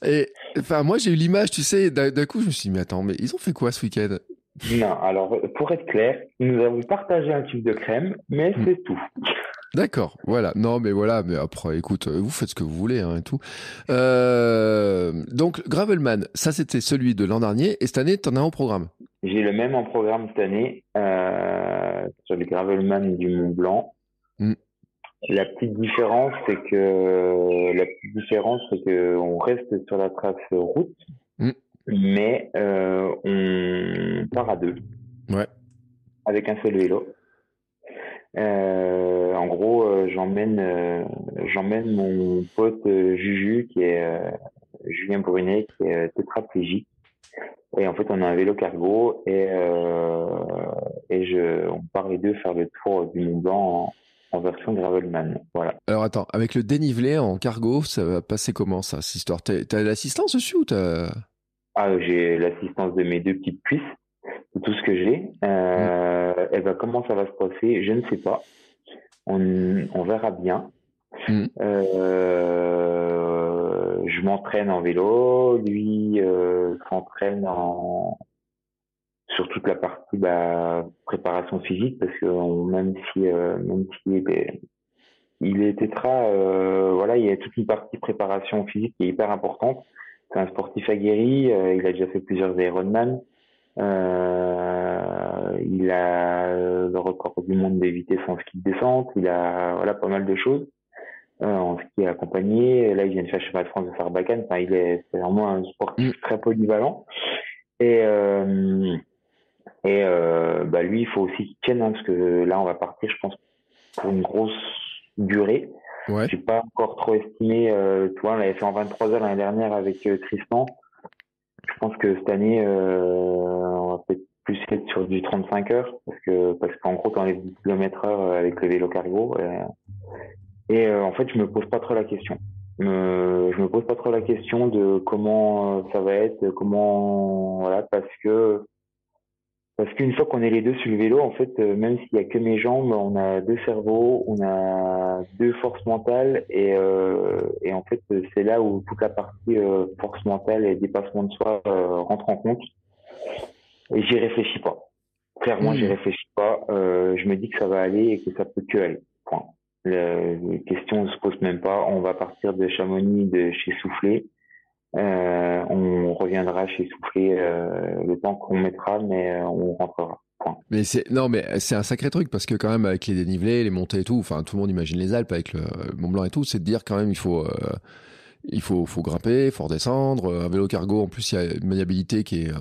Et enfin, moi, j'ai eu l'image, tu sais. D'un coup, je me suis dit, mais attends, mais ils ont fait quoi ce week-end? Non, alors pour être clair, nous avons partagé un tube de crème, mais hmm. c'est tout. D'accord, voilà. Non, mais voilà, mais après, écoute, vous faites ce que vous voulez hein, et tout. Euh, donc, Gravelman, ça c'était celui de l'an dernier, et cette année, tu en as au programme. j'ai le même en programme cette année euh, sur les Gravelman du Mont Blanc. Mm. La petite différence, c'est que la petite différence, c'est que on reste sur la trace route, mm. mais euh, on part à deux. Ouais. Avec un seul vélo. Euh, en gros, euh, j'emmène euh, j'emmène mon pote Juju qui est Julien Brunet qui est tétraplégique et en fait on a un vélo cargo et et je on part les deux faire le tour du Mont Blanc en, version gravelman. Voilà. Alors attends, avec le dénivelé en cargo, ça va passer comment ça, cette histoire? T'as l'assistance dessus ou t'as Ah, j'ai l'assistance de mes deux petites cuisses tout ce que j'ai. Euh, et ben, comment ça va se passer Je ne sais pas. On, on verra bien. Mm. Euh, je m'entraîne en vélo, lui euh, s'entraîne en sur toute la partie bah, préparation physique parce que même si euh, même s'il était il est tétra, euh, voilà, il y a toute une partie préparation physique qui est hyper importante. C'est un sportif aguerri, il a déjà fait plusieurs Ironman. Euh, il a le record du monde des vitesses en ski de descente. Il a voilà pas mal de choses euh, en ski accompagné. Là, il vient de faire le chemin de France de Sarbacane. Enfin, il est, vraiment un sportif mm. très polyvalent. Et euh, et euh, bah lui, il faut aussi qu'il tienne hein, parce que là, on va partir, je pense, pour une grosse durée. Ouais. J'ai pas encore trop estimé. Euh, tu vois, on l'avait fait en 23 heures l'année dernière avec euh, Tristan. Pense que cette année, euh, on va peut-être plus être sur du 35 heures parce que parce qu'en gros, tu enlèves 10 km heure avec le vélo cargo. Et, et euh, en fait, je me pose pas trop la question. Je me pose pas trop la question de comment euh, ça va être, comment voilà, parce que parce qu'une fois qu'on est les deux sur le vélo, en fait, euh, même s'il y a que mes jambes, on a deux cerveaux, on a deux forces mentales, euh, et en fait, c'est là où toute la partie euh, force mentale et dépassement de soi euh, rentre en compte. Et j'y réfléchis pas. Clairement, j'y mmh. réfléchis pas. je me dis que ça va aller et que ça peut que aller. Point. les questions ne se posent même pas. On va partir de Chamonix, de chez Soufflé. Euh, on reviendra chez Soufflé euh, le temps qu'on mettra, mais euh, on rentrera. Mais c'est non, mais c'est un sacré truc parce que quand même avec les dénivelés, les montées et tout, enfin tout le monde imagine les Alpes avec le Mont Blanc et tout, c'est de dire quand même il faut il faut faut grimper, faut redescendre. Un vélo cargo, en plus il y a une maniabilité qui est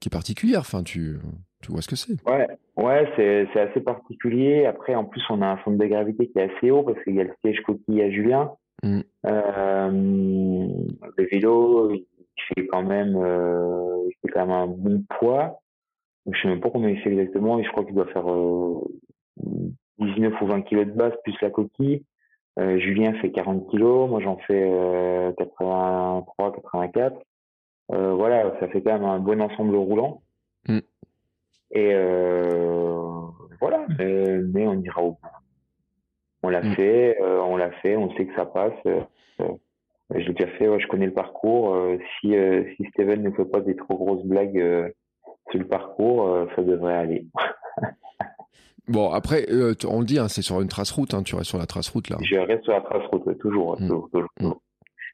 qui est particulière. Enfin tu tu vois ce que c'est. Ouais, ouais, c'est c'est assez particulier. Après en plus on a un centre de gravité qui est assez haut parce qu'il y a le siège coquille à Julien. Mm. Euh, le vélo, il fait quand même, euh, il fait quand même un bon poids. Je sais même pas combien il fait exactement, je crois qu'il doit faire euh, 19 ou 20 kilos de base plus la coquille. Euh, Julien fait 40 kilos, moi j'en fais 83, 84. Euh, voilà, ça fait quand même un bon ensemble roulant. Mm. Et voilà, mais, mais, on ira au bout. On l'a mm. fait, euh, on l'a fait, on sait que ça passe. Euh, euh, je l'ai déjà fait, ouais, je connais le parcours. si, si Steven ne fait pas des trop grosses blagues sur le parcours, ça devrait aller. [laughs] Bon, après, on le dit, hein, c'est sur une trace route, hein, tu restes sur la trace route là. Je reste sur la trace route, toujours. Mm. Mm.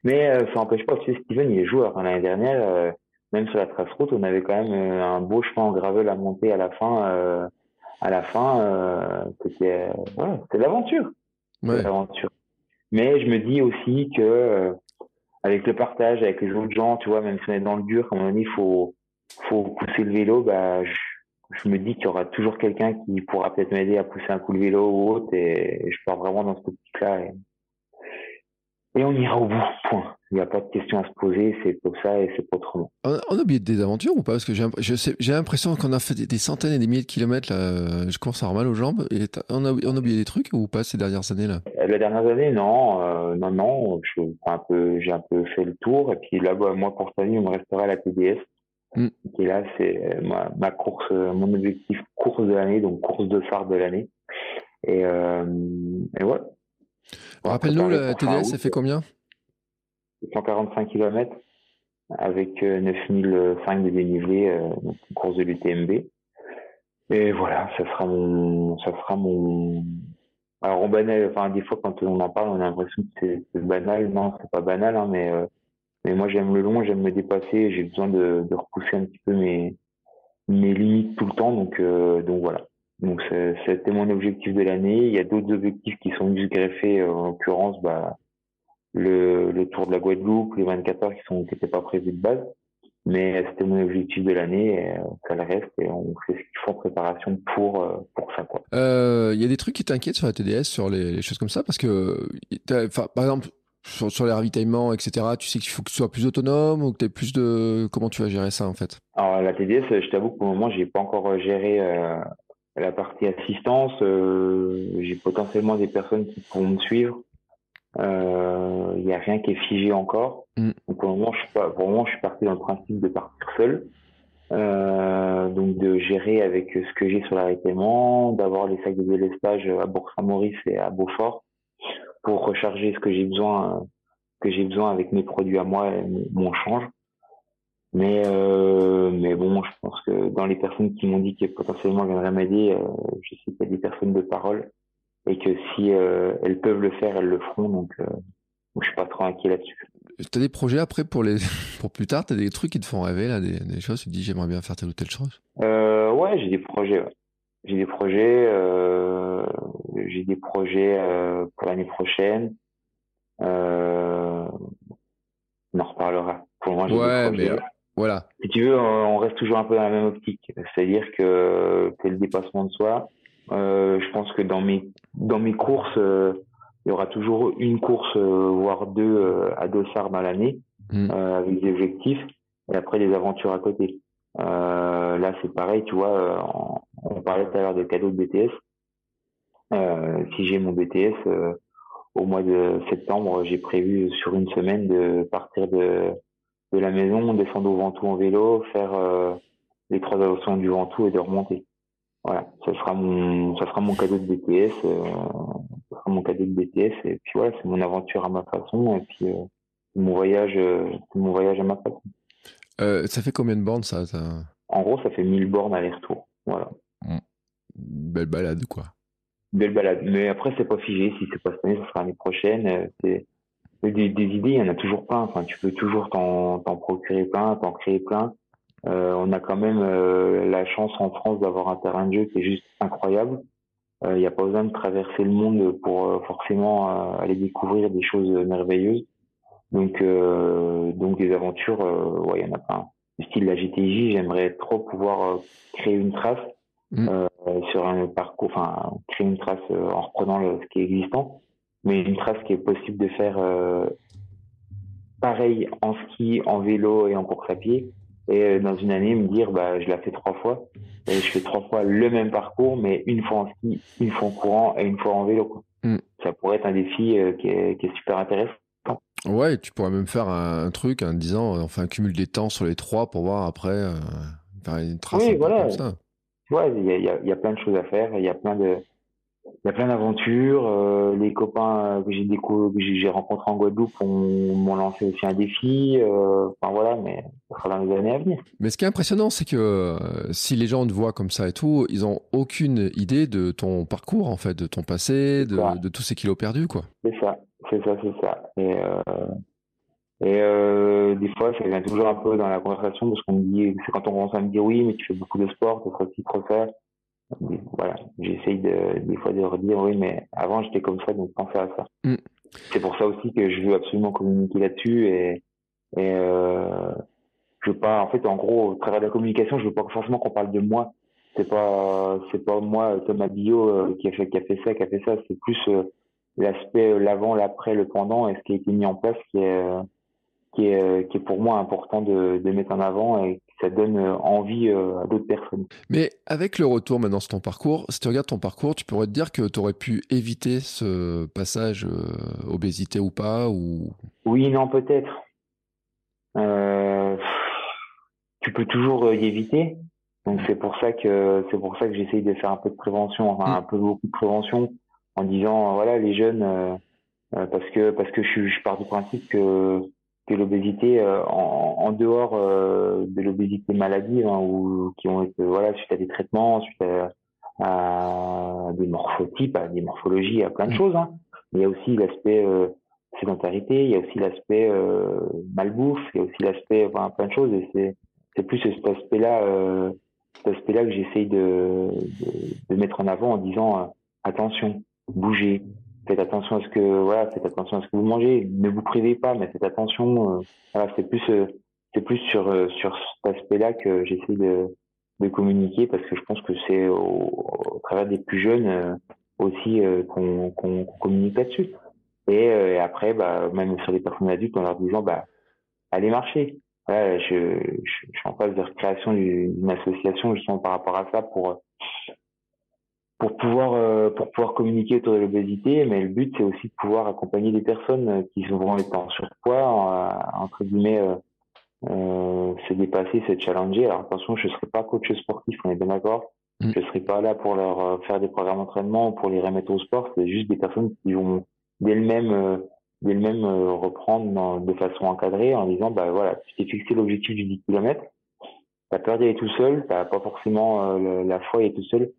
Mais ça n'empêche pas, tu sais, Steven, il est joueur. L'année dernière, même sur la trace route, on avait quand même un beau chemin en gravel à monter à la fin à la fin, c'était Mais je me dis aussi que euh, avec le partage, avec les autres gens, tu vois, même si on est dans le dur, comme on dit, faut, faut pousser le vélo, bah, je, je me dis qu'il y aura toujours quelqu'un qui pourra peut-être m'aider à pousser un coup le vélo ou autre, et, je pars vraiment dans ce optique-là. Et, et on ira au bout, point. Il n'y a pas de question à se poser, c'est pour ça et c'est pas autrement. On, a oublié des aventures ou pas? Parce que j'ai l'impression qu'on a fait des, centaines et des milliers de kilomètres, là. je commence à avoir mal aux jambes. Et on, a, on a oublié des trucs ou pas ces dernières années là? Euh, Les dernières années, non. Euh, non, non. J'ai un, peu, un peu fait le tour. Et puis là, bah, moi, pour cette année, il me restera la TDS. Mm. Et là, c'est ma, ma, course, mon objectif course de l'année, donc course de phare de l'année. Et, euh, et ouais, Rappelle-nous, la TDS, ça fait combien 145 km avec 9005 de dénivelé, euh, course de l'UTMB. Et voilà, ça sera mon, ça sera mon. Alors on banal, enfin des fois quand on en parle, on a l'impression que c'est banal. Non, c'est pas banal, hein, mais euh, mais moi j'aime le long, j'aime me dépasser. J'ai besoin de, de repousser un petit peu mes mes limites tout le temps. Donc, donc voilà. Donc c'était mon objectif de l'année. Il y a d'autres objectifs qui sont juste greffés, en l'occurrence, bah, le, le tour de la Guadeloupe, les 24 heures qui sont qui n'étaient pas prévus de base. Mais c'était mon objectif de l'année, et ça le reste, et on fait ce qu'il faut en préparation pour, euh, pour ça. quoi. Il euh, y a des trucs qui t'inquiètent sur la TDS, sur les, les, choses comme ça, parce que, par exemple, sur, sur, les ravitaillements, etc., tu sais qu'il faut que tu sois plus autonome ou que tu aies plus de... Comment tu vas gérer ça, en fait? Alors, la TDS, je t'avoue que pour le moment, j'ai pas encore géré euh, la partie assistance. Euh, j'ai potentiellement des personnes qui pourront me suivre. Il euh, n'y a rien qui est figé encore. Mm. Donc pour le moment, je suis pas, pour le moment, je suis parti dans le principe de partir seul. Euh, donc de gérer avec ce que j'ai sur l'arrêtement, d'avoir les sacs de délestage à Bourg-Saint-Maurice et à Beaufort pour recharger ce que j'ai besoin, que j'ai besoin avec mes produits à moi et mon change. Mais euh, mais bon, je pense que dans les personnes qui m'ont dit que potentiellement viendraient m'aider, euh, je sais qu'il y a des personnes de parole et que si euh, elles peuvent le faire, elles le feront. Donc, je suis pas trop inquiet là-dessus. Tu as des projets après pour les [laughs] pour plus tard? Tu as des trucs qui te font rêver là, des, des choses? Tu te dis j'aimerais bien faire telle ou telle chose? Ouais, j'ai des projets. Ouais. J'ai des projets. J'ai des projets pour l'année prochaine. On en reparlera. Pour moi, j'ai ouais, des projets. Mais, voilà. Si tu veux, on reste toujours un peu dans la même optique. C'est-à-dire que c'est le dépassement de soi. Euh, je pense que dans mes dans mes courses, euh, il y aura toujours une course, euh, voire deux euh, à dossard dans l'année, mm. avec des objectifs, et après des aventures à côté. là, c'est pareil, tu vois, on, parlait tout à l'heure de cadeaux de BTS. si j'ai mon BTS, au mois de septembre, j'ai prévu sur une semaine de partir de, de la maison, descendre au Ventoux en vélo, faire les trois ascensions du Ventoux et de remonter. Voilà, ça sera mon, ça sera mon cadeau de BTS, euh, ça sera mon cadeau de BTS et puis voilà, c'est mon aventure à ma façon et puis euh, mon voyage, euh, mon voyage à ma façon. Euh, ça fait combien de bornes ça, ça, En gros, ça fait 1000 bornes aller-retour. Voilà. Mmh. Belle balade quoi. Belle balade, mais après c'est pas figé. Si c'est pas cette année, ça sera l'année prochaine. Euh, c'est des, des, idées, il y en a toujours plein. Enfin, tu peux toujours t'en procurer plein, t'en créer plein. Euh, on a quand même euh, la chance en France d'avoir un terrain de jeu qui est juste incroyable. Il euh, n'y a pas besoin de traverser le monde pour forcément aller découvrir des choses merveilleuses. Donc, donc des aventures, ouais, il y en a pas. Du style la GTJ, j'aimerais trop pouvoir créer une trace mmh. sur un parcours, enfin créer une trace en reprenant le, ce qui est existant, mais une trace qui est possible de faire pareil en ski, en vélo et en course à pied. Et euh, dans une année me dire bah je la fais trois fois. Et je fais trois fois le même parcours mais une fois en ski une fois en courant et une fois en vélo quoi. Mm. ça pourrait être un défi euh, qui, est, qui, est, super intéressant. Ouais tu pourrais même faire un, truc en disant enfin un cumul des temps sur les trois pour voir après euh, faire une trace oui voilà. ouais il y a, y a plein de choses à faire. Il y a plein de il y a plein d'aventures. Euh, les copains que j'ai que j'ai rencontrés en Guadeloupe m'ont lancé aussi un défi. Euh, enfin voilà, mais ça sera dans les années à venir. Mais ce qui est impressionnant, c'est que euh, si les gens te voient comme ça et tout, ils ont aucune idée de ton parcours en fait, de ton passé, de, de, tous ces kilos perdus, quoi. C'est ça, c'est ça, c'est ça. Et, et des fois, ça vient toujours un peu dans la conversation parce qu'on me dit, c'est quand on commence à me dire oui, mais tu fais beaucoup de sport, tu ferais ci, trop ça voilà, j'essaye de, des fois de redire oui, mais avant j'étais comme ça, donc pensez à ça. Mm. C'est pour ça aussi que je veux absolument communiquer là-dessus et, et euh, je veux pas, en fait, en gros, au travers de la communication, je veux pas forcément qu'on parle de moi. C'est pas, c'est pas moi, Thomas Bio, euh, qui a fait, qui a fait ça, qui a fait ça. C'est plus euh, l'aspect, euh, l'avant, l'après, le pendant et ce qui a été mis en place qui est, qui est, qui est pour moi important de, de mettre en avant et ça donne euh, envie euh, à d'autres personnes. Mais avec le retour maintenant sur ton parcours, si tu regardes ton parcours, tu pourrais te dire que tu aurais pu éviter ce passage euh, obésité ou pas ou? Oui, non, peut-être. Euh, tu peux toujours y éviter. Donc c'est pour ça que c'est pour ça que j'essaye de faire un peu de prévention, enfin mm. un peu beaucoup de prévention, en disant voilà les jeunes parce que parce que je, je pars du principe que que l'obésité euh, en, en, dehors euh, de l'obésité maladie hein, ou qui ont été voilà suite à des traitements suite à, à des morphotypes à des morphologies à plein de mmh. choses hein. il y a aussi l'aspect euh, sédentarité il y a aussi l'aspect malbouffe il y a aussi l'aspect enfin, plein de choses et c'est c'est plus cet aspect là cet aspect-là que j'essaye de, de, mettre en avant en disant euh, attention, bougez, faites attention à ce que voilà, faites attention à ce que vous mangez, ne vous privez pas, mais faites attention. voilà, c'est plus c'est plus sur sur cet aspect-là que j'essaie de communiquer parce que je pense que c'est au, travers des plus jeunes aussi qu'on qu'on communique là-dessus. Et, après, bah, même sur les personnes adultes, en leur disant, bah, allez marcher, je, je, je, suis en phase de création d'une association justement par rapport à ça pour pour pouvoir euh, pour pouvoir communiquer autour de l'obésité mais le but c'est aussi de pouvoir accompagner des personnes qui sont vraiment en surpoids entre guillemets euh, euh, se dépasser se challenger. Alors attention je serai pas coach sportif on est bien d'accord. Mm. je serai pas là pour leur euh, faire des programmes d'entraînement pour les remettre au sport. C'est juste des personnes qui vont d'elles-mêmes d'elle-même euh, reprendre de façon encadrée en disant bah voilà tu t'es fixé l'objectif du 10 km t'as peur d'y aller tout seul t'as pas forcément euh, la foi d'y aller tout seul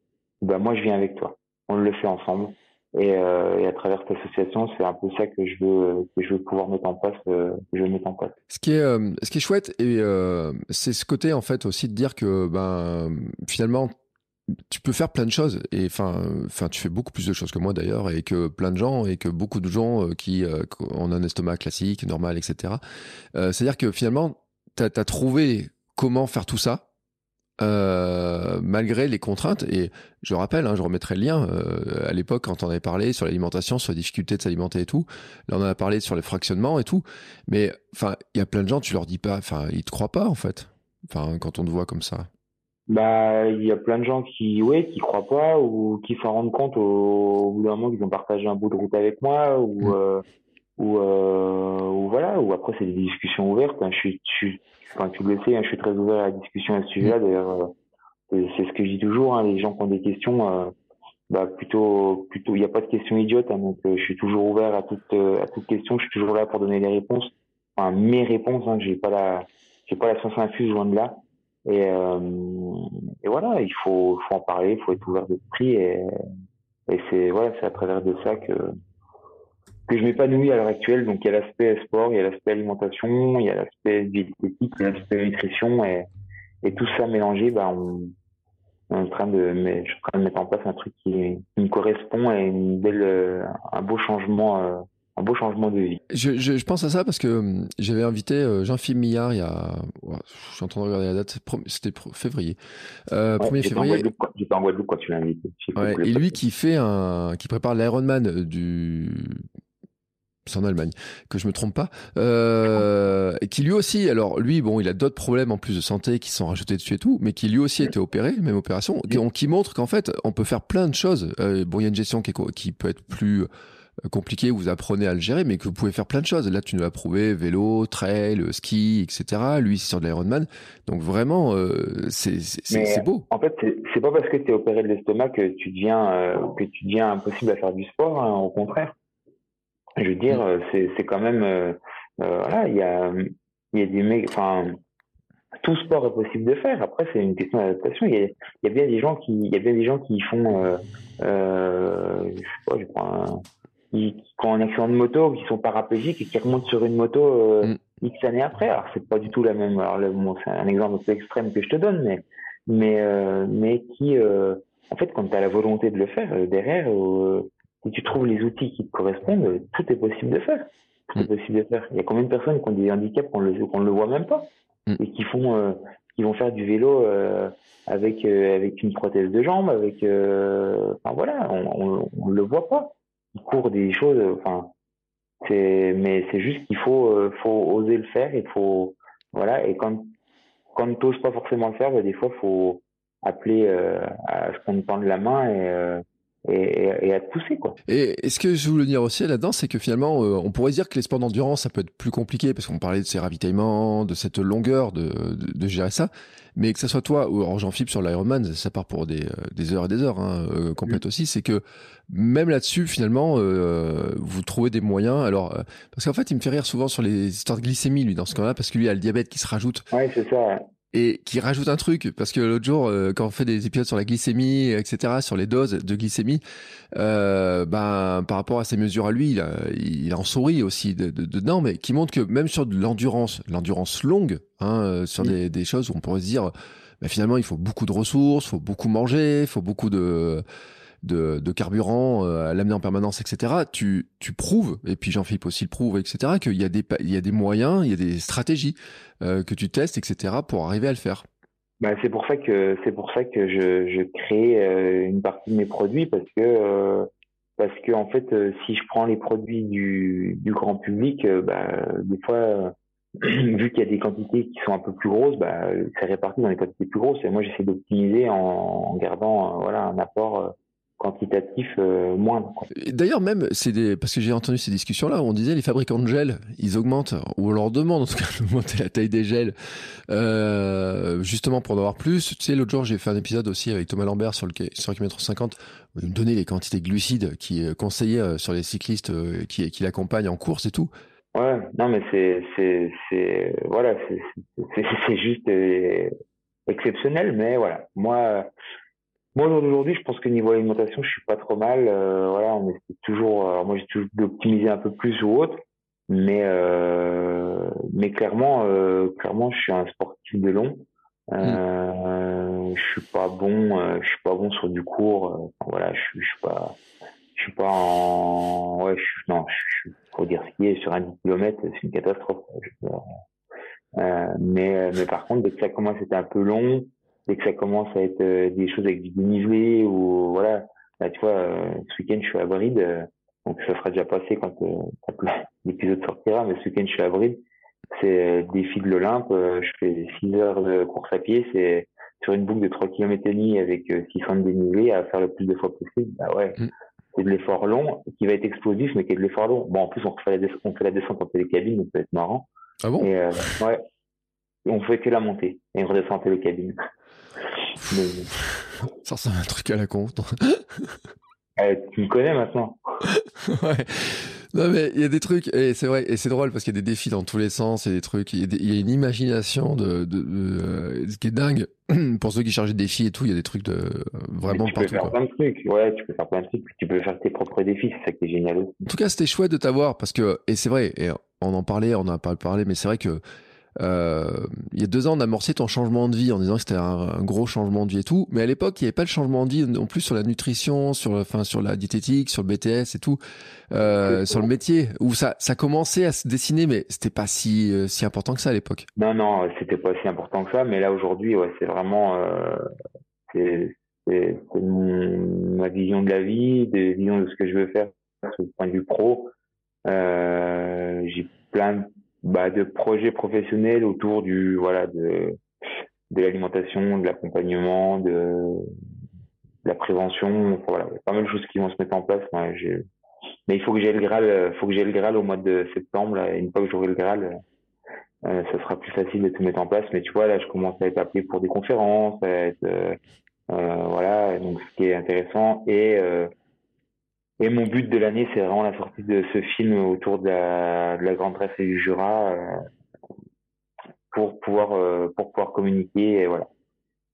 bah moi je viens avec toi. On le fait ensemble. Et, euh, et à travers cette association c'est un peu ça que je veux que je veux pouvoir mettre en place que je veux mettre en place. Ce qui est est chouette et c'est ce côté en fait aussi de dire que ben finalement tu peux faire plein de choses. Et enfin enfin tu fais beaucoup plus de choses que moi d'ailleurs et que plein de gens et que beaucoup de gens euh, qui euh, ont un estomac classique normal etc euh, c'est à dire que finalement tu as, trouvé comment faire tout ça malgré les contraintes et je rappelle hein, je remettrai le lien à l'époque quand on avait parlé sur l'alimentation sur la difficulté de s'alimenter et tout là on en a parlé sur les fractionnements et tout mais enfin il y a plein de gens tu leur dis pas enfin ils te croient pas en fait enfin quand on te voit comme ça bah, il y a plein de gens qui, ouais, qui croient pas ou qui s'en rendent compte au, bout d'un moment qu'ils ont partagé un bout de route avec moi ou, mm. euh, ou, euh, ou voilà, ou après c'est des discussions ouvertes. Hein. Je suis, je suis, enfin, tu le sais, hein, je suis très ouvert à la discussion à ce sujet-là. Mm. D'ailleurs, euh, c'est ce que je dis toujours. Hein, les gens qui ont des questions, euh, bah plutôt, plutôt, il n'y a pas de questions idiotes. Hein, donc, euh, je suis toujours ouvert à toute, à toute question. Je suis toujours là pour donner les réponses, enfin mes réponses. Hein, j'ai pas la, j'ai pas la science infuse loin de là. Et, euh, et voilà, il faut, faut en parler, il faut être ouvert d'esprit. Et, et c'est voilà, c'est à travers de ça que, que je m'épanouis à l'heure actuelle. Donc il y a l'aspect sport, il y a l'aspect alimentation, il y a l'aspect diététique, il y a l'aspect nutrition. Et, et tout ça mélangé, bah, on, on est en train de, je suis en train de mettre en place un truc qui, qui me correspond et une belle, un beau changement euh, un beau changement de vie. Je, je, je pense à ça parce que hum, j'avais invité euh, Jean-Philippe Millard il y a, je suis en train de regarder la date, c'était février, euh, 1er février. J'étais en Guadeloupe quand tu l'as invité. Ouais, et lui qui fait un, qui prépare l'Ironman du, c'est en Allemagne, que je me trompe pas, euh, et qui lui aussi, alors lui, bon, il a d'autres problèmes en plus de santé qui sont rajoutés dessus et tout, mais qui lui aussi a été opéré, même opération, qui, qui montre qu'en fait, on peut faire plein de choses. Euh, bon, il y a une gestion qui, est, qui peut être plus compliqué, vous apprenez à le gérer, mais que vous pouvez faire plein de choses. Là, tu nous as prouvé vélo, trail, ski, etc. Lui, c'est sur de l'Ironman. Donc vraiment, euh, c'est beau. En fait, c'est pas parce que tu es opéré de l'estomac que tu deviens euh, que tu deviens impossible à faire du sport. Hein, au contraire. Je veux dire, euh, c'est quand même euh, voilà, il y a il y a des enfin tout sport est possible de faire. Après, c'est une question d'adaptation. Il, il, y a bien des gens qui, il y a bien des gens qui font, euh, je sais pas, je prends un, qui, qui, ont un accident de moto, qui sont paraplégiques et qui remontent sur une moto euh, mm. X années après. Alors c'est pas du tout la même. Alors bon, c'est un exemple un peu extrême que je te donne, mais mais euh, mais qui, euh, en fait, quand tu as la volonté de le faire euh, derrière, euh, si tu trouves les outils qui te correspondent, tout est possible de faire. Tout est mm. possible de faire. Il y a combien de personnes qui ont des handicaps qu'on le qu'on le voit même pas mm. et qui font qui vont faire du vélo avec avec une prothèse de jambe, avec enfin voilà, on, on le voit pas court des choses. Enfin, c'est, mais c'est juste qu'il faut, euh, faut oser le faire. Il faut, voilà. Et quand, quand n'ose pas forcément le faire, bah, des fois, faut appeler euh, à ce qu'on tende la main et, euh, et, et, à te pousser quoi. Et, ce que je voulais dire aussi là-dedans, c'est que finalement, euh, on pourrait dire que les sports d'endurance, ça peut être plus compliqué parce qu'on parlait de ces ravitaillements, de cette longueur, de, de, de gérer ça. Mais que ça soit toi ou Jean-Philippe sur l'Ironman, ça part pour des, euh, des heures et des heures hein, euh, complètes aussi. C'est que même là-dessus, finalement, euh, vous trouvez des moyens. Alors, parce qu'en fait, il me fait rire souvent sur les histoires de glycémie, lui, dans ce cas-là, parce que lui, il a le diabète qui se rajoute. Ouais, c'est ça et qui rajoute un truc parce que l'autre jour euh, quand on fait des épisodes sur la glycémie etc sur les doses de glycémie euh, ben par rapport à ses mesures à lui il, il en sourit aussi de, de, dedans mais qui montre que même sur de l'endurance l'endurance longue hein, euh, sur des, des, choses où on pourrait se dire bah, finalement, il faut beaucoup de ressources, faut beaucoup manger, faut beaucoup de, de, carburant euh, à l'amener en permanence, etc. Tu, tu prouves, et puis Jean-Philippe aussi le prouve, etc., qu'il y, a des, y a des moyens, il y a des stratégies euh, que tu testes, etc., pour arriver à le faire. Bah, c'est pour ça que c'est pour ça que je, je crée euh, une partie de mes produits parce que parce que en fait si je prends les produits du, grand public bah, des fois [clears throat] vu qu'il y a des quantités qui sont un peu plus grosses bah c'est réparti dans des quantités plus grosses et moi j'essaie d'optimiser en, en, gardant voilà un apport quantitatif euh, moindre. D'ailleurs, même, c'est des... parce que j'ai entendu ces discussions-là, on disait les fabricants de gel, ils augmentent, ou on leur demande en tout cas [laughs] d'augmenter la taille des gels, euh, justement pour en avoir plus. Tu sais, l'autre jour, j'ai fait un épisode aussi avec Thomas Lambert sur le, sur le kilomètre 50, où il me donnait les quantités de glucides qui conseillait euh, sur les cyclistes euh, qui, qui l'accompagnent en course et tout. Ouais, non, mais c'est, c'est, c'est, voilà, c'est, c'est juste exceptionnel, mais voilà. Moi, moi, aujourd'hui, je pense que niveau alimentation, je suis pas trop mal. Euh, voilà, on essaie toujours. Alors moi, j'ai toujours d'optimiser un peu plus ou autre, mais euh, mais clairement, euh, clairement, je suis un sportif de long. Euh, Je suis pas bon. Euh, je suis pas bon sur du court. voilà, je suis, je suis pas. Je suis pas en. Ouais, je suis, non. Je, faut dire ce qui est sur un 10 km, c'est une catastrophe. mais mais par contre, dès que ça commence, c'était un peu long dès que ça commence à être euh, des choses avec du dénivelé ou voilà, là tu vois, euh, ce week-end je suis à Bride, euh, donc ça sera déjà passé quand, [laughs] l'épisode sortira, mais ce week-end je suis à Bride, c'est défi de l'Olympe, je fais 6 heures de course à pied, c'est sur une boucle de 3 km et demi avec 600 de dénivelé à faire le plus de fois possible, bah ouais. Mm. C'est de l'effort long qui va être explosif, mais qui est de l'effort long. Bon, en plus, on fait la, descente, on fait la descente en télécabine, donc ça peut être marrant. Ah bon? Et, ouais. on fait que la montée et on redescend en Ça ressemble à un truc à la con. Eh, tu me connais maintenant. [laughs] ouais. Non mais il y a des trucs et c'est vrai et c'est drôle parce qu'il y a des défis dans tous les sens, il y a des trucs, il y a, une imagination de, de, euh, ce qui est dingue [clears throat] pour ceux qui chargent des défis et tout, il y a des trucs de vraiment tu partout. Tu peux faire plein de trucs, ouais, tu peux faire plein de trucs, tu peux faire tes propres défis, c'est ça qui est génial aussi. En tout cas, c'était chouette de t'avoir parce que et c'est vrai et on en parlait, on n'a pas parlé, mais c'est vrai que euh, il y a deux ans, on a amorcé ton changement de vie en disant que c'était un, gros changement de vie et tout. Mais à l'époque, il n'y avait pas le changement de vie non plus sur la nutrition, sur, enfin, sur la diététique, sur le BTS et tout, euh, sur le métier, où ça, ça commençait à se dessiner, mais c'était pas si, euh, si important que ça à l'époque. Non, non, c'était pas si important que ça. Mais là, aujourd'hui, ouais, c'est vraiment, euh, c'est, c'est, ma vision de la vie, de vision de ce que je veux faire sur le point de vue pro. Euh, j'ai plein de bah, de projets professionnels autour du voilà de de l'alimentation, de l'accompagnement, de, de, la prévention. Voilà, pas mal de choses qui vont se mettre en place. mais il faut que j'ai le Graal, faut que j'ai le Graal au mois de septembre. Là, et une fois que j'aurai le Graal, euh, ça sera plus facile de tout mettre en place. Mais tu vois, là, je commence à être appelé pour des conférences, à être, euh, euh voilà, donc ce qui est intéressant. Et euh, et mon but de l'année, c'est vraiment la sortie de ce film autour de la, de la Grande Tresse et du Jura euh, pour pouvoir euh, pour pouvoir communiquer. Et voilà,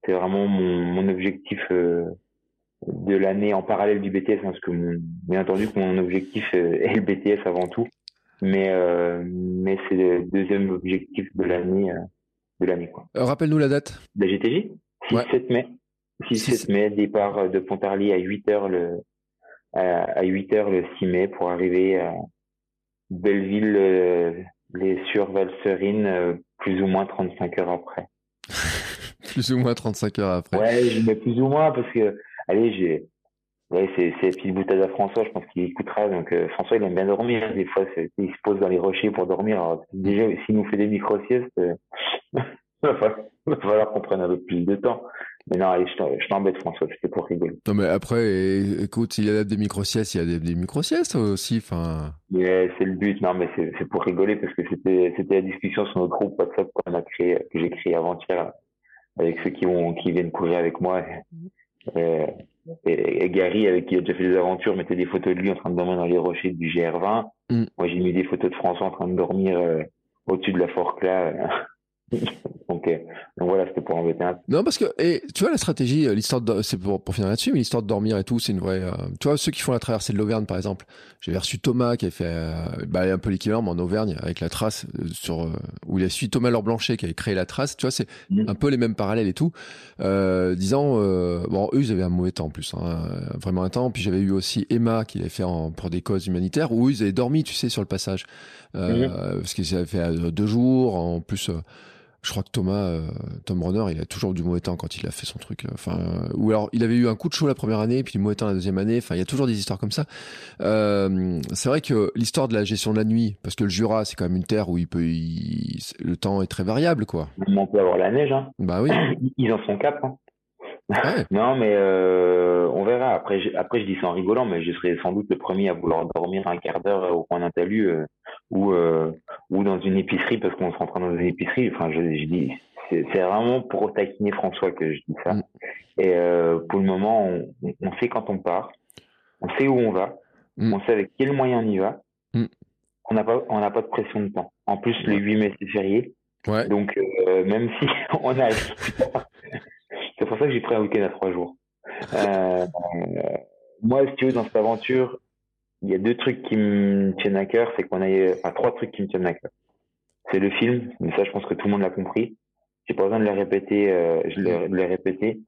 c'est vraiment mon, mon objectif euh, de l'année en parallèle du BTS, hein, parce que bien entendu que mon objectif est le BTS avant tout, mais mais c'est le deuxième objectif de l'année de l'année quoi. Rappelle-nous la date. La GTJ, 6-7 mai. 6-7 mai, départ de Pontarlier à 8 heures le à 8 heures le 6 mai pour arriver à Belleville, euh, les sur Valserine, euh, plus ou moins 35 heures après. [laughs] plus ou moins 35 heures après. Ouais, je mets plus ou moins parce que, allez, j'ai, ouais, c'est, c'est petite boutade à François, je pense qu'il écoutera. Donc, euh, François, il aime bien dormir. Hein, des fois, il se pose dans les rochers pour dormir. Alors, déjà, s'il nous fait des micro-siestes, [laughs] il va falloir qu'on prenne un peu plus de temps. Mais non, allez, je t'embête, François, c'était pour rigoler. Non, mais après, écoute, s'il y a des micro-siestes, il y a des, des micro-siestes aussi, enfin. c'est le but, non, mais c'est pour rigoler parce que c'était c'était la discussion sur notre groupe WhatsApp qu'on a créé, que j'ai créé avant-hier, avec ceux qui vont, qui viennent courir avec moi. Et, et, Gary, avec qui il a déjà fait des aventures, mettait des photos de lui en train de dormir dans les rochers du GR20. Mm. Moi, j'ai mis des photos de François en train de dormir euh, au-dessus de la forque là. donc, voilà, c'était pour embêter un peu. Non, parce que, et tu vois, la stratégie, euh, l'histoire c'est pour, pour finir là-dessus, mais l'histoire de dormir et tout, c'est une vraie, euh, tu vois, ceux qui font la traversée de l'Auvergne, par exemple. J'avais reçu Thomas qui avait fait, euh, bah, un peu l'équivalent, mais en Auvergne, avec la trace sur, euh, où il a suivi Thomas Laure Blanchet qui avait créé la trace, tu vois, c'est Mhm. un peu les mêmes parallèles et tout, disant, bon, eux, ils avaient un mauvais temps en plus, hein, vraiment un temps. Puis j'avais eu aussi Emma qui l'avait fait en, pour des causes humanitaires, où ils avaient dormi, tu sais, sur le passage, euh, parce qu'ils avaient fait deux jours, en plus. Je crois que Thomas, euh, Tom Runner, il a toujours du mauvais temps quand il a fait son truc. euh, Enfin, euh, ou alors il avait eu un coup de chaud la première année, puis du mauvais temps la deuxième année. Enfin, il y a toujours des histoires comme ça. Euh, c'est vrai que l'histoire de la gestion de la nuit, parce que le Jura, c'est quand même une terre où il peut, il- le temps est très variable, quoi. On peut avoir la neige, hein. Bah oui. Ils en sont cap, hein. Ouais. [laughs] Non, mais euh, on verra. Après, je, après, je dis ça en rigolant, mais je serai sans doute le premier à vouloir dormir un quart d'heure au coin d'un talus euh, ou, euh, ou dans une épicerie parce qu'on se rentre dans une épicerie. Enfin, je, je dis, c'est vraiment pour taquiner François que je dis ça. Mm. Et euh, pour le moment, on, on sait quand on part, on sait où on va, Mm. on sait avec quel moyen on y va. Mm. On n'a pas, on n'a pas de pression de temps. En plus, le 8 mai c'est férié, Ouais. donc euh, même si [laughs] on arrive plus tard, c'est pour ça que j'ai pris un week-end à trois jours. Euh, moi, si tu veux, dans cette aventure, il y a deux trucs qui me tiennent à cœur, c'est qu'on a, enfin, trois trucs qui me tiennent à cœur. C'est le film, mais ça, je pense que tout le monde l'a compris. J'ai pas besoin de le répéter, euh, je le, de le répéter.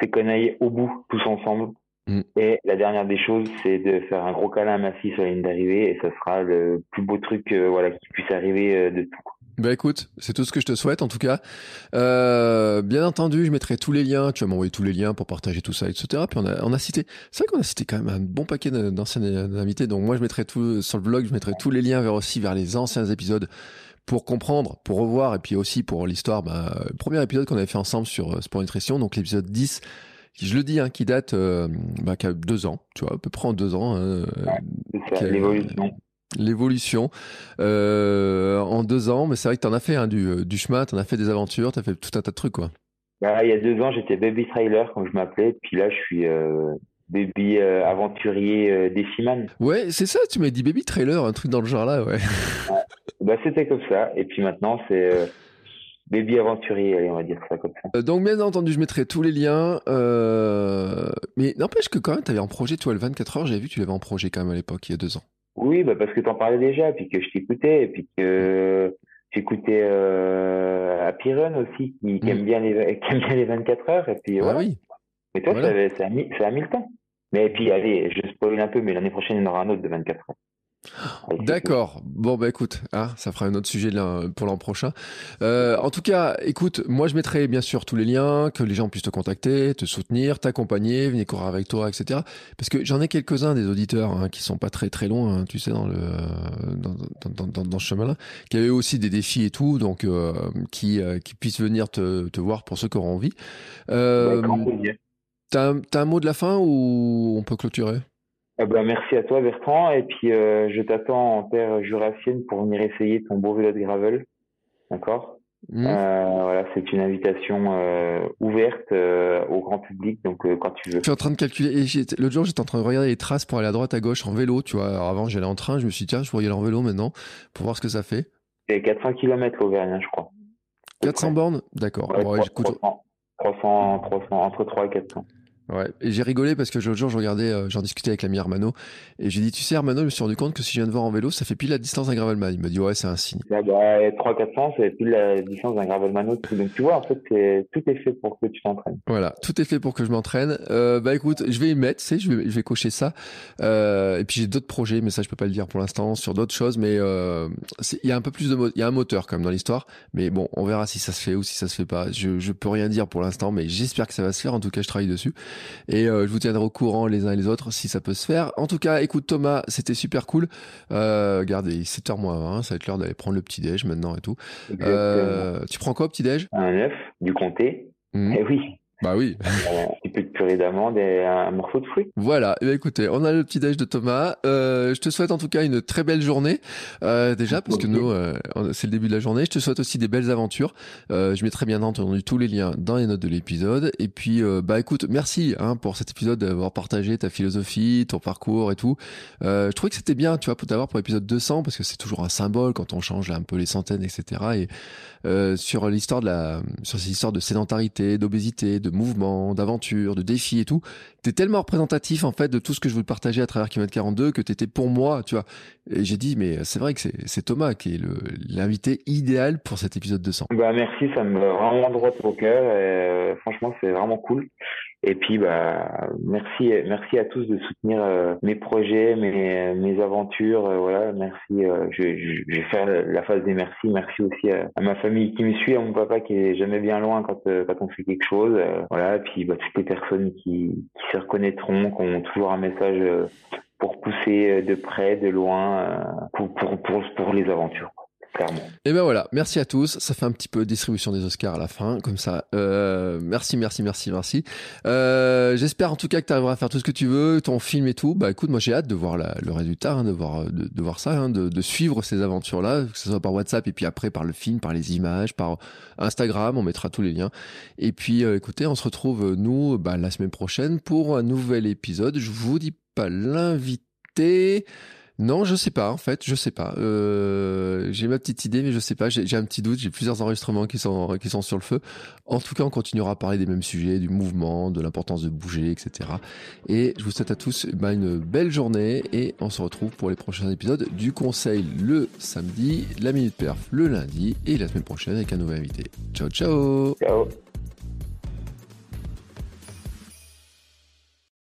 C'est qu'on aille au bout, tous ensemble. Mm. Et la dernière des choses, c'est de faire un gros câlin à ma fille sur la ligne d'arrivée, et ça sera le plus beau truc, euh, voilà, qui puisse arriver euh, de tout. Bah écoute, c'est tout ce que je te souhaite en tout cas. Euh, bien entendu, je mettrai tous les liens. Tu vas m'envoyer tous les liens pour partager tout ça, etc. Puis on a, on a cité, c'est vrai qu'on a cité quand même un bon paquet d'anciens invités. Donc moi, je mettrai tout sur le blog, je mettrai tous les liens vers aussi vers les anciens épisodes pour comprendre, pour revoir et puis aussi pour l'histoire. Bah, le premier épisode qu'on avait fait ensemble sur euh, Sport Nutrition, donc l'épisode 10 qui, je le dis, hein, qui date euh, bah, qui a deux ans, tu vois, à peu près en deux ans. hein, euh, C'est ça, l'évolution. L'évolution euh, en deux ans, mais c'est vrai que t'en as fait hein, du, du chemin, t'en as fait des aventures, t'as fait tout un tas de trucs quoi. Bah, il y a deux ans, j'étais baby trailer, comme je m'appelais, puis là, je suis euh, baby euh, aventurier euh, déciman. Ouais, c'est ça, tu m'as dit baby trailer, un truc dans le genre là, ouais. Bah, c'était comme ça, et puis maintenant, c'est euh, baby aventurier, allez, on va dire ça comme ça. Euh, Donc bien entendu, je mettrai tous les liens, euh, mais n'empêche que quand même, t'avais en projet, toi, le 24 heures, j'avais vu que tu l'avais en projet quand même à l'époque, il y a deux ans. Oui, bah, parce que t'en parlais déjà, puis que je t'écoutais, et puis que j'écoutais euh, Happy Run aussi, qui, qui Mm. aime bien les, [laughs] qui aime bien les 24 heures, et puis Ah voilà. oui, Mais toi, Voilà. ça, ça, a mis, ça a mis le temps. Mais puis, allez, je spoil un peu, mais l'année prochaine, il y en aura un autre de 24 heures. D'accord. Bon, bah écoute, hein, ça fera un autre sujet pour l'an prochain. Euh, en tout cas, écoute, moi je mettrai bien sûr tous les liens, que les gens puissent te contacter, te soutenir, t'accompagner, venir courir avec toi, etc. Parce que j'en ai quelques-uns des auditeurs hein, qui sont pas très très longs, hein, tu sais, dans le dans, dans, dans, dans, dans ce chemin-là, qui avaient aussi des défis et tout, donc euh, qui euh, qui puissent venir te, te voir pour ceux qui auront envie. Euh, un, t'as un mot de la fin ou on peut clôturer? Eh ben, merci à toi Bertrand et puis euh, je t'attends en terre jurassienne pour venir essayer ton beau vélo de gravel. D'accord? Hmm Euh, Voilà, c'est une invitation euh, ouverte au grand public, donc quand tu veux. Je suis en train de calculer. L'autre jour, j'étais en train de regarder les traces pour aller à droite, à gauche en vélo. Tu vois, Alors avant, j'allais en train. Je me suis dit, tiens, je pourrais y aller en vélo maintenant pour voir ce que ça fait. C'est 400 km l'Auvergne, hein, je crois. 400 bornes? D'accord. Ouais, ouais, 300, j'écoute- 300, 300, entre 3 et 400. Ouais. Et j'ai rigolé parce que l'autre jour, je regardais, euh, j'en discutais avec l'ami Armano. Et j'ai dit, tu sais, Armano, je me suis rendu compte que si je viens de voir en vélo, ça fait pile la distance d'un Gravelman. Il m'a dit, ouais, c'est un signe. Bah, 3 400, c'est plus la distance d'un gravelman. Donc tu vois, en fait, c'est tout est fait pour que tu t'entraînes. Voilà, tout est fait pour que je m'entraîne. Euh, bah écoute, je vais y mettre, tu sais, je vais, je vais cocher ça. Euh, et puis j'ai d'autres projets, mais ça je peux pas le dire pour l'instant, sur d'autres choses. Mais euh, il y a un peu plus de, il y a un moteur quand même dans l'histoire. Mais bon, on verra si ça se fait ou si ça se fait pas. Je, je peux rien dire pour l'instant, mais j'espère que ça va se faire. En tout cas, je travaille dessus et euh, je vous tiendrai au courant les uns et les autres si ça peut se faire. En tout cas, écoute Thomas, c'était super cool. Euh, regardez, 7h moins 20, ça va être l'heure d'aller prendre le petit déj maintenant et tout. Euh, tu prends quoi au petit déj? Un œuf, du comté. Mhm. Eh oui, Bah oui. un petit peu de purée d'amande et un morceau de fruit. Voilà. Eh écoutez, on a le petit déj de Thomas. Euh, je te souhaite en tout cas une très belle journée. Euh, déjà, parce que nous, euh, c'est le début de la journée. Je te souhaite aussi des belles aventures. Euh, je mettrai bien entendu tous les liens dans les notes de l'épisode. Et puis, euh, bah écoute, merci hein, pour cet épisode d'avoir partagé ta philosophie, ton parcours et tout. je trouvais que c'était bien, tu vois, pour t'avoir pour l'épisode 200, parce que c'est toujours un symbole quand on change là, un peu les centaines, etc. Et euh, sur l'histoire de la, sur ces histoires de sédentarité, d'obésité, de mouvement, d'aventure, de défis et tout. T'es tellement représentatif en fait de tout ce que je veux partager à travers Kilomètre 42 que t'étais pour moi, tu vois. Et j'ai dit mais c'est vrai que c'est Thomas qui est l'invité idéal pour cet épisode 200. Bah merci, ça me rend droit au cœur. Et, euh, franchement, c'est vraiment cool. Et puis, bah, merci, merci à tous de soutenir euh, mes projets, mes, mes aventures. Euh, voilà, merci. Euh, je, je, vais faire la phase des merci. Merci aussi à, ma famille qui me suit, à mon papa qui est jamais bien loin quand, quand on fait quelque chose. voilà, et puis bah, toutes les personnes qui, qui se reconnaîtront, qui ont toujours un message pour pousser de près, de loin, pour, pour, pour, pour les aventures. Et ben voilà, merci à tous. Ça fait un petit peu distribution des Oscars à la fin, comme ça. Euh, merci, merci, merci, merci. Euh, j'espère en tout cas que tu arriveras à faire tout ce que tu veux, ton film et tout. Bah écoute, moi j'ai hâte de voir le résultat, hein, de voir, de, voir ça, hein, de, suivre ces aventures-là, que ce soit par WhatsApp et puis après par le film, par les images, par Instagram. On mettra tous les liens. Et puis euh, écoutez, on se retrouve nous bah, la semaine prochaine pour un nouvel épisode. Je vous dis pas l'invité. Non, je sais pas en fait, je sais pas. Euh, j'ai ma petite idée, mais je sais pas. J'ai un petit doute. J'ai plusieurs enregistrements qui sont qui sont sur le feu. En tout cas, on continuera à parler des mêmes sujets, du mouvement, de l'importance de bouger, etc. Et je vous souhaite à tous bah, une belle journée et on se retrouve pour les prochains épisodes du Conseil le samedi, la minute perf le lundi et la semaine prochaine avec un nouvel invité. Ciao, ciao. Ciao.